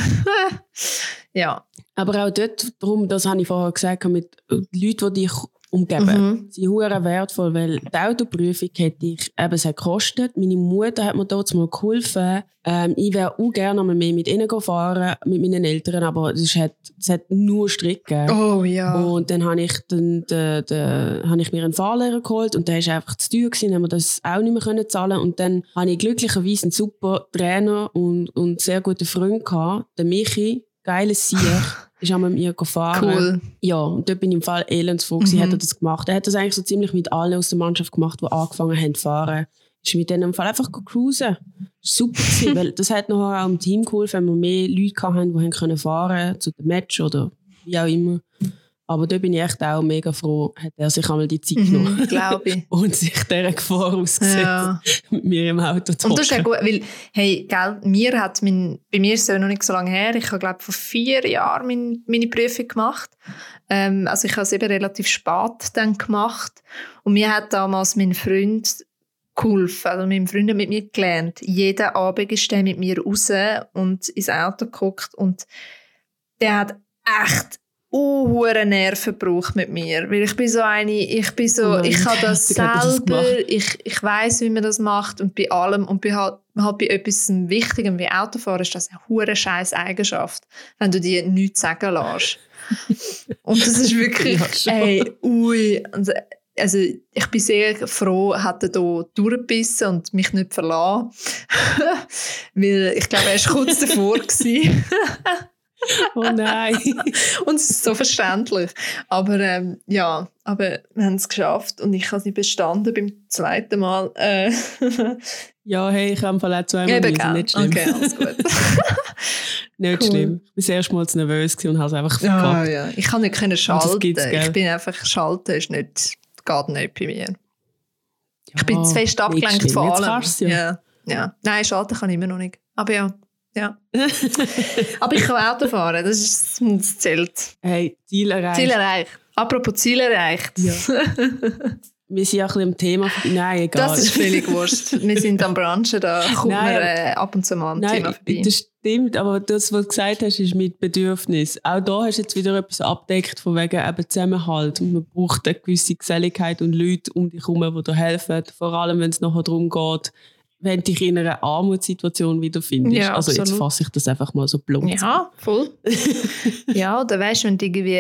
ja. Aber auch dort, darum, das habe ich vorher gesagt, mit Leuten, die dich umgeben, Mhm. sind hure wertvoll, weil die Autoprüfung hätte ich eben sehr gekostet. Meine Mutter hat mir dort mal geholfen. Ähm, ich wäre auch gerne einmal mehr mit ihnen fahren, mit meinen Eltern, aber es hat, es hat nur Strick gegeben. Oh ja. Und dann habe ich, den, den, den, habe ich mir einen Fahrlehrer geholt und der war einfach zu teuer, gewesen, haben wir das auch nicht mehr können zahlen Und dann habe ich glücklicherweise einen super Trainer und, und sehr guten Freund gehabt, den Michi, geiles Sieg, ist auch mit mir gefahren. Cool. Ja, und dort bin ich im Fall elendsfroh gewesen, Mhm. hat er das gemacht. Er hat das eigentlich so ziemlich mit allen aus der Mannschaft gemacht, die angefangen haben zu fahren. Ist mit denen im Fall einfach cruisen. Super gewesen, weil das hat nachher auch im Team geholfen, wenn wir mehr Leute hatten, die haben können fahren zu dem Match oder wie auch immer. Aber da bin ich echt auch mega froh, hat er sich einmal die Zeit genommen Mhm, glaube ich. und sich dieser Gefahr ausgesetzt, Ja. mit mir im Auto zu Und das ist ja gut, weil, hey, gell, mir hat mein, bei mir ist es ja noch nicht so lange her, ich habe, glaube vor vier Jahren mein, meine Prüfung gemacht. Ähm, also ich habe es eben relativ spät dann gemacht. Und mir hat damals mein Freund geholfen, also mein Freund hat mit mir gelernt. Jeden Abend ist der mit mir raus und ins Auto geguckt und der hat echt uhure Nerven gebraucht mit mir, weil ich bin so eine, ich bin so, Oh ich habe das er selber, ich, ich weiß, wie man das macht und bei allem und bei halt, halt bei etwas Wichtigem wie Autofahren ist das eine hure scheiß Eigenschaft, wenn du dir nichts sagen lässt. und das ist wirklich, Ja, ey, ui, und, also ich bin sehr froh, hat er da durchgebissen und mich nicht verlassen, weil ich glaube, er war kurz davor. Oh nein. Und es ist so verständlich. Aber ähm, ja, aber wir haben es geschafft und ich habe sie bestanden beim zweiten Mal. Äh, ja, hey, ich habe auch zweimal eben, müssen, nicht schlimm. Okay, alles gut. Nicht Cool. schlimm. Ich war das erste Mal zu nervös und habe es einfach ja, verkackt. ja. Ich kann nicht können schalten. ich bin einfach schalten ist nicht geht nicht bei mir. Ich Ja, bin zu fest abgelenkt von allem. ja. ja. ja. Nein, schalten kann ich immer noch nicht. Aber ja. Ja. Aber ich kann Auto fahren, das, ist, das zählt. Hey, Ziel erreicht. Ziel erreicht. Apropos Ziel erreicht. Ja. Wir sind ja ein bisschen am Thema. Nein, egal. Das ist völlig wurscht. Wir sind am Branchen, da kommt Nein, man äh, ab und zu mal am Thema Nein, vorbei. das stimmt, aber das, was du gesagt hast, ist mit Bedürfnis. Auch da hast du jetzt wieder etwas abdeckt von wegen eben Zusammenhalt. Und man braucht eine gewisse Geselligkeit und Leute um dich herum, die dir helfen. Vor allem, wenn es nachher darum geht, wenn du dich in einer Armutssituation wiederfindest. Ja, also jetzt fasse ich das einfach mal so plump. Ja, voll. ja, oder weißt du, wenn du irgendwie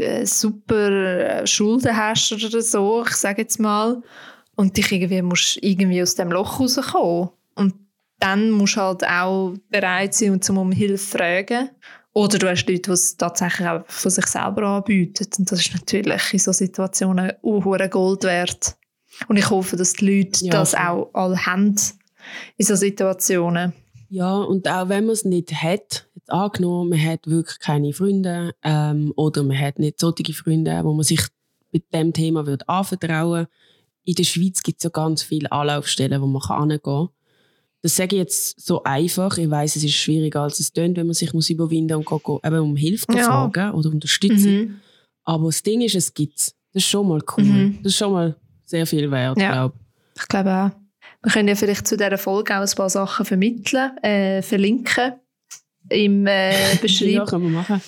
äh, super äh, Schulden hast oder so, ich sage jetzt mal, und dich irgendwie musst irgendwie aus dem Loch rauskommen. Und dann musst du halt auch bereit sein und zum um Hilfe fragen. Oder du hast Leute, die es tatsächlich auch von sich selber anbieten. Und das ist natürlich in solchen Situationen auch Gold wert. Und ich hoffe, dass die Leute Ja, das auch alle haben in solchen Situationen. Ja, und auch wenn man es nicht hat, jetzt angenommen, man hat wirklich keine Freunde ähm, oder man hat nicht solche Freunde, wo man sich mit dem Thema würde anvertrauen In der Schweiz gibt es ja ganz viele Anlaufstellen, wo man kann hingehen kann. Das sage ich jetzt so einfach. Ich weiß, es ist schwieriger, als es tönt, wenn man sich muss überwinden und geht, eben um Hilfe Ja. fragen oder Unterstützung. Mhm. Aber das Ding ist, es gibt es. Das ist schon mal cool. Mhm. Das ist schon mal sehr viel wert, Ja. glaube Ich glaube auch. Wir können ja vielleicht zu dieser Folge auch ein paar Sachen vermitteln, äh, verlinken im äh, ich. Beschreib. Ja, können wir machen.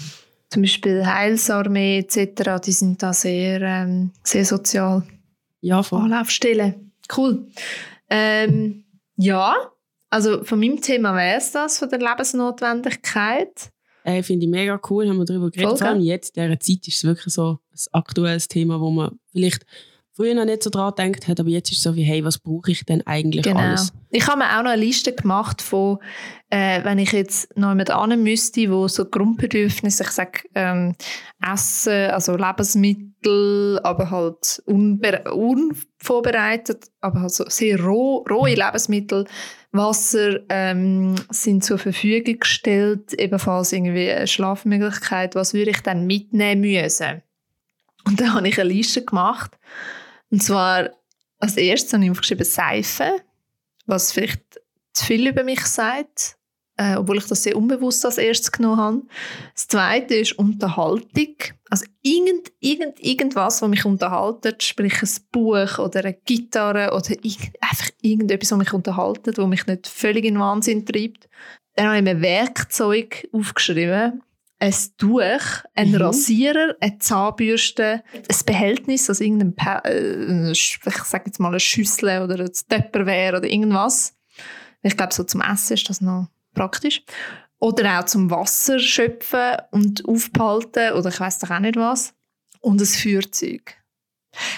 Zum Beispiel Heilsarmee etc. Die sind da sehr, ähm, sehr sozial. Ja, voll. Anlaufstellen. Cool. Ähm, ja, Also von meinem Thema wäre es das, von der Lebensnotwendigkeit. Äh, Finde ich mega cool, haben wir darüber geredet. Voll Vor allem jetzt, in dieser Zeit, ist es wirklich so ein aktuelles Thema, wo man vielleicht früher noch nicht so dran gedacht hat, aber jetzt ist es so wie, hey, was brauche ich denn eigentlich Genau. alles? Ich habe mir auch noch eine Liste gemacht von, äh, wenn ich jetzt noch jemand an müsste, wo so Grundbedürfnisse, ich sage ähm, Essen, also Lebensmittel, aber halt unvorbereitet, aber halt so sehr roh, rohe Lebensmittel, Wasser ähm, sind zur Verfügung gestellt, ebenfalls irgendwie eine Schlafmöglichkeit. Was würde ich dann mitnehmen müssen? Und dann habe ich eine Liste gemacht. Und zwar als erstes habe ich aufgeschrieben Seife was vielleicht zu viel über mich sagt, äh, obwohl ich das sehr unbewusst als erstes genommen habe. Das Zweite ist Unterhaltung. Also irgend, irgend, irgendwas, was mich unterhaltet, sprich ein Buch oder eine Gitarre oder irgend, einfach irgendetwas, was mich unterhaltet, was mich nicht völlig in Wahnsinn treibt. Dann habe ich mir Werkzeug aufgeschrieben. Ein Tuch, ein Mhm. Rasierer, eine Zahnbürste, ein Behältnis, also irgendein, Pa- äh, ich sage jetzt mal eine Schüssel oder ein Tupperware oder irgendwas. Ich glaube, so zum Essen ist das noch praktisch. Oder auch zum Wasser schöpfen und aufbehalten oder ich weiß doch auch nicht was. Und ein Feuerzeug.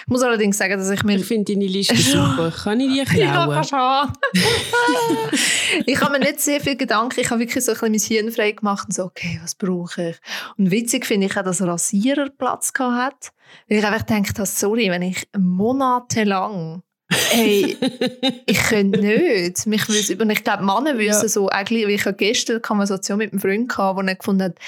Ich muss allerdings sagen, dass ich mir Ich finde deine Liste super. Kann ich die ja, klauen? kannst du haben. ich habe mir nicht sehr viel Gedanken. Ich habe wirklich so ein bisschen mein Hirn frei gemacht und so, okay, was brauche ich? Und witzig finde ich auch, dass Rasierer Platz gehabt hat. Weil ich einfach gedacht habe, sorry, wenn ich monatelang Hey, ich könnte nicht. Mich über, und ich glaube, Männer wissen Ja. so, eigentlich, wie ich gestern eine Konversation mit einem Freund gehabt, wo er gefunden hat,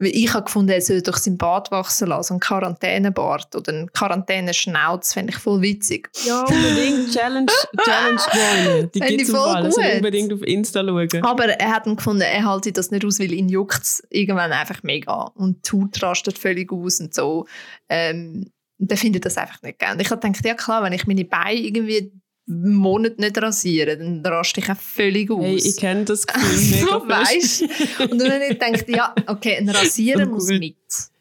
weil ich habe gefunden, er soll doch sein Bart wachsen lassen, einen Quarantänebart oder einen Quarantäneschnauz, fände ich voll witzig. Ja, unbedingt. Challenge, Challenge joinen. Die gibt es. Also unbedingt auf Insta schauen. Aber er hat dann gefunden, er haltet das nicht aus, weil ihn juckt es irgendwann einfach mega. Und die Haut rastet völlig aus und so. Ähm, er findet das einfach nicht gern. Ich habe gedacht, ja klar, wenn ich meine Beine irgendwie Monat nicht rasiere, dann raste ich auch völlig aus. Hey, ich kenne das Gefühl so, weißt Und dann habe ich gedacht, ja, okay, ein Rasierer So muss mit.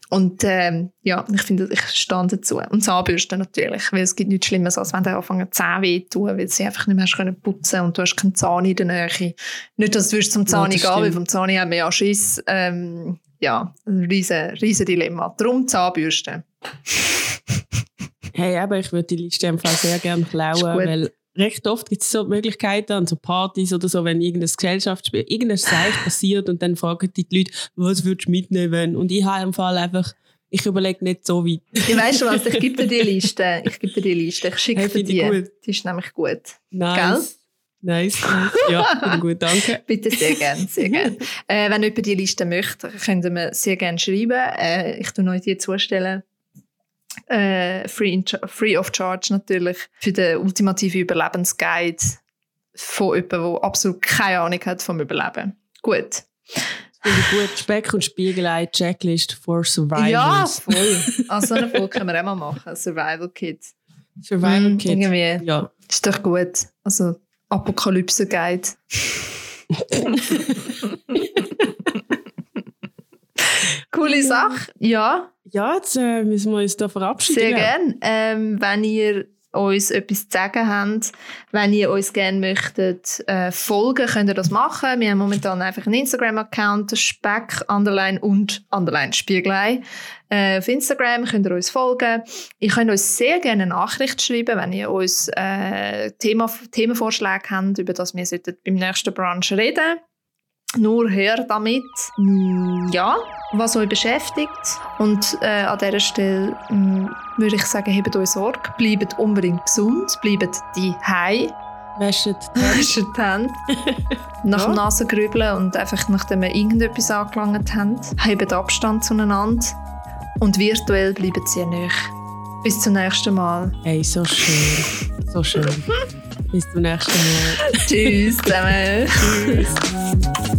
Und ähm, ja, ich finde, ich stand dazu. Und Zahnbürste natürlich, weil es gibt nichts Schlimmeres, als wenn dir anfangen Zähne weh tun, weil sie einfach nicht mehr hast können putzen und du hast keinen Zahn in der Nähe. Nicht, dass du zum Zahn Ja, gehen, weil vom Zahn haben wir ja Schiss. Ähm, ja, ein riesen, riesen Dilemma. Darum Zahnbürste. Hey, aber ich würde die Liste im Fall sehr gerne klauen, weil recht oft gibt es so Möglichkeiten an so Partys oder so, wenn irgendein Gesellschaftsspiel, irgendein Seich passiert und dann fragen die Leute, was würdest du mitnehmen? Und ich habe im Fall einfach, ich überlege nicht so weit. Ich weißt du was, ich gebe dir die Liste. Ich gebe dir die Liste. Ich schicke Hey, dir die. gut. Die ist nämlich gut. Nice. Nice, nice. Ja, gut, danke. Bitte sehr gerne, sehr gerne. äh, wenn jemand die Liste möchte, könnt ihr mir sehr gerne schreiben. Äh, ich tue euch die zustellen. Äh, free, free of charge natürlich. Für den ultimativen Überlebensguide von jemandem, der absolut keine Ahnung hat vom Überleben. Gut. Finde ich gut. Speck und Spiegelei, Checklist for Ja, Survivors. voll. Also so eine Folge können wir mal machen. Survival Kit. Survival Mm, Kit. Irgendwie. Ja. Ist doch gut. Also Apokalypse-Guide. Coole Sache. Ja, Ja, jetzt äh, müssen wir uns da verabschieden. sehr gerne. Ähm, wenn ihr uns etwas zu sagen habt, wenn ihr uns gerne möchtet äh, folgen, könnt ihr das machen. Wir haben momentan einfach einen Instagram-Account, Speck, Underline und Underline Spiegelei. Äh, auf Instagram könnt ihr uns folgen. Ihr könnt uns sehr gerne eine Nachricht schreiben, wenn ihr uns äh, Thema, Themenvorschläge habt, über das wir sollten beim nächsten Brunch reden nur her damit, mm, ja, was euch beschäftigt. Und äh, an dieser Stelle mm, würde ich sagen, hebt euch Sorge, bleibt unbedingt gesund, bleibt die Hei, Wäschet die Hände. nach Ja. dem Nasengrübeln und einfach nachdem ihr irgendetwas angelangt habt, hebt Abstand zueinander und virtuell bleibt sehr nahe. Bis zum nächsten Mal. Hey, so schön. So schön. Bis zum nächsten Mal. Tschüss zusammen. Tschüss.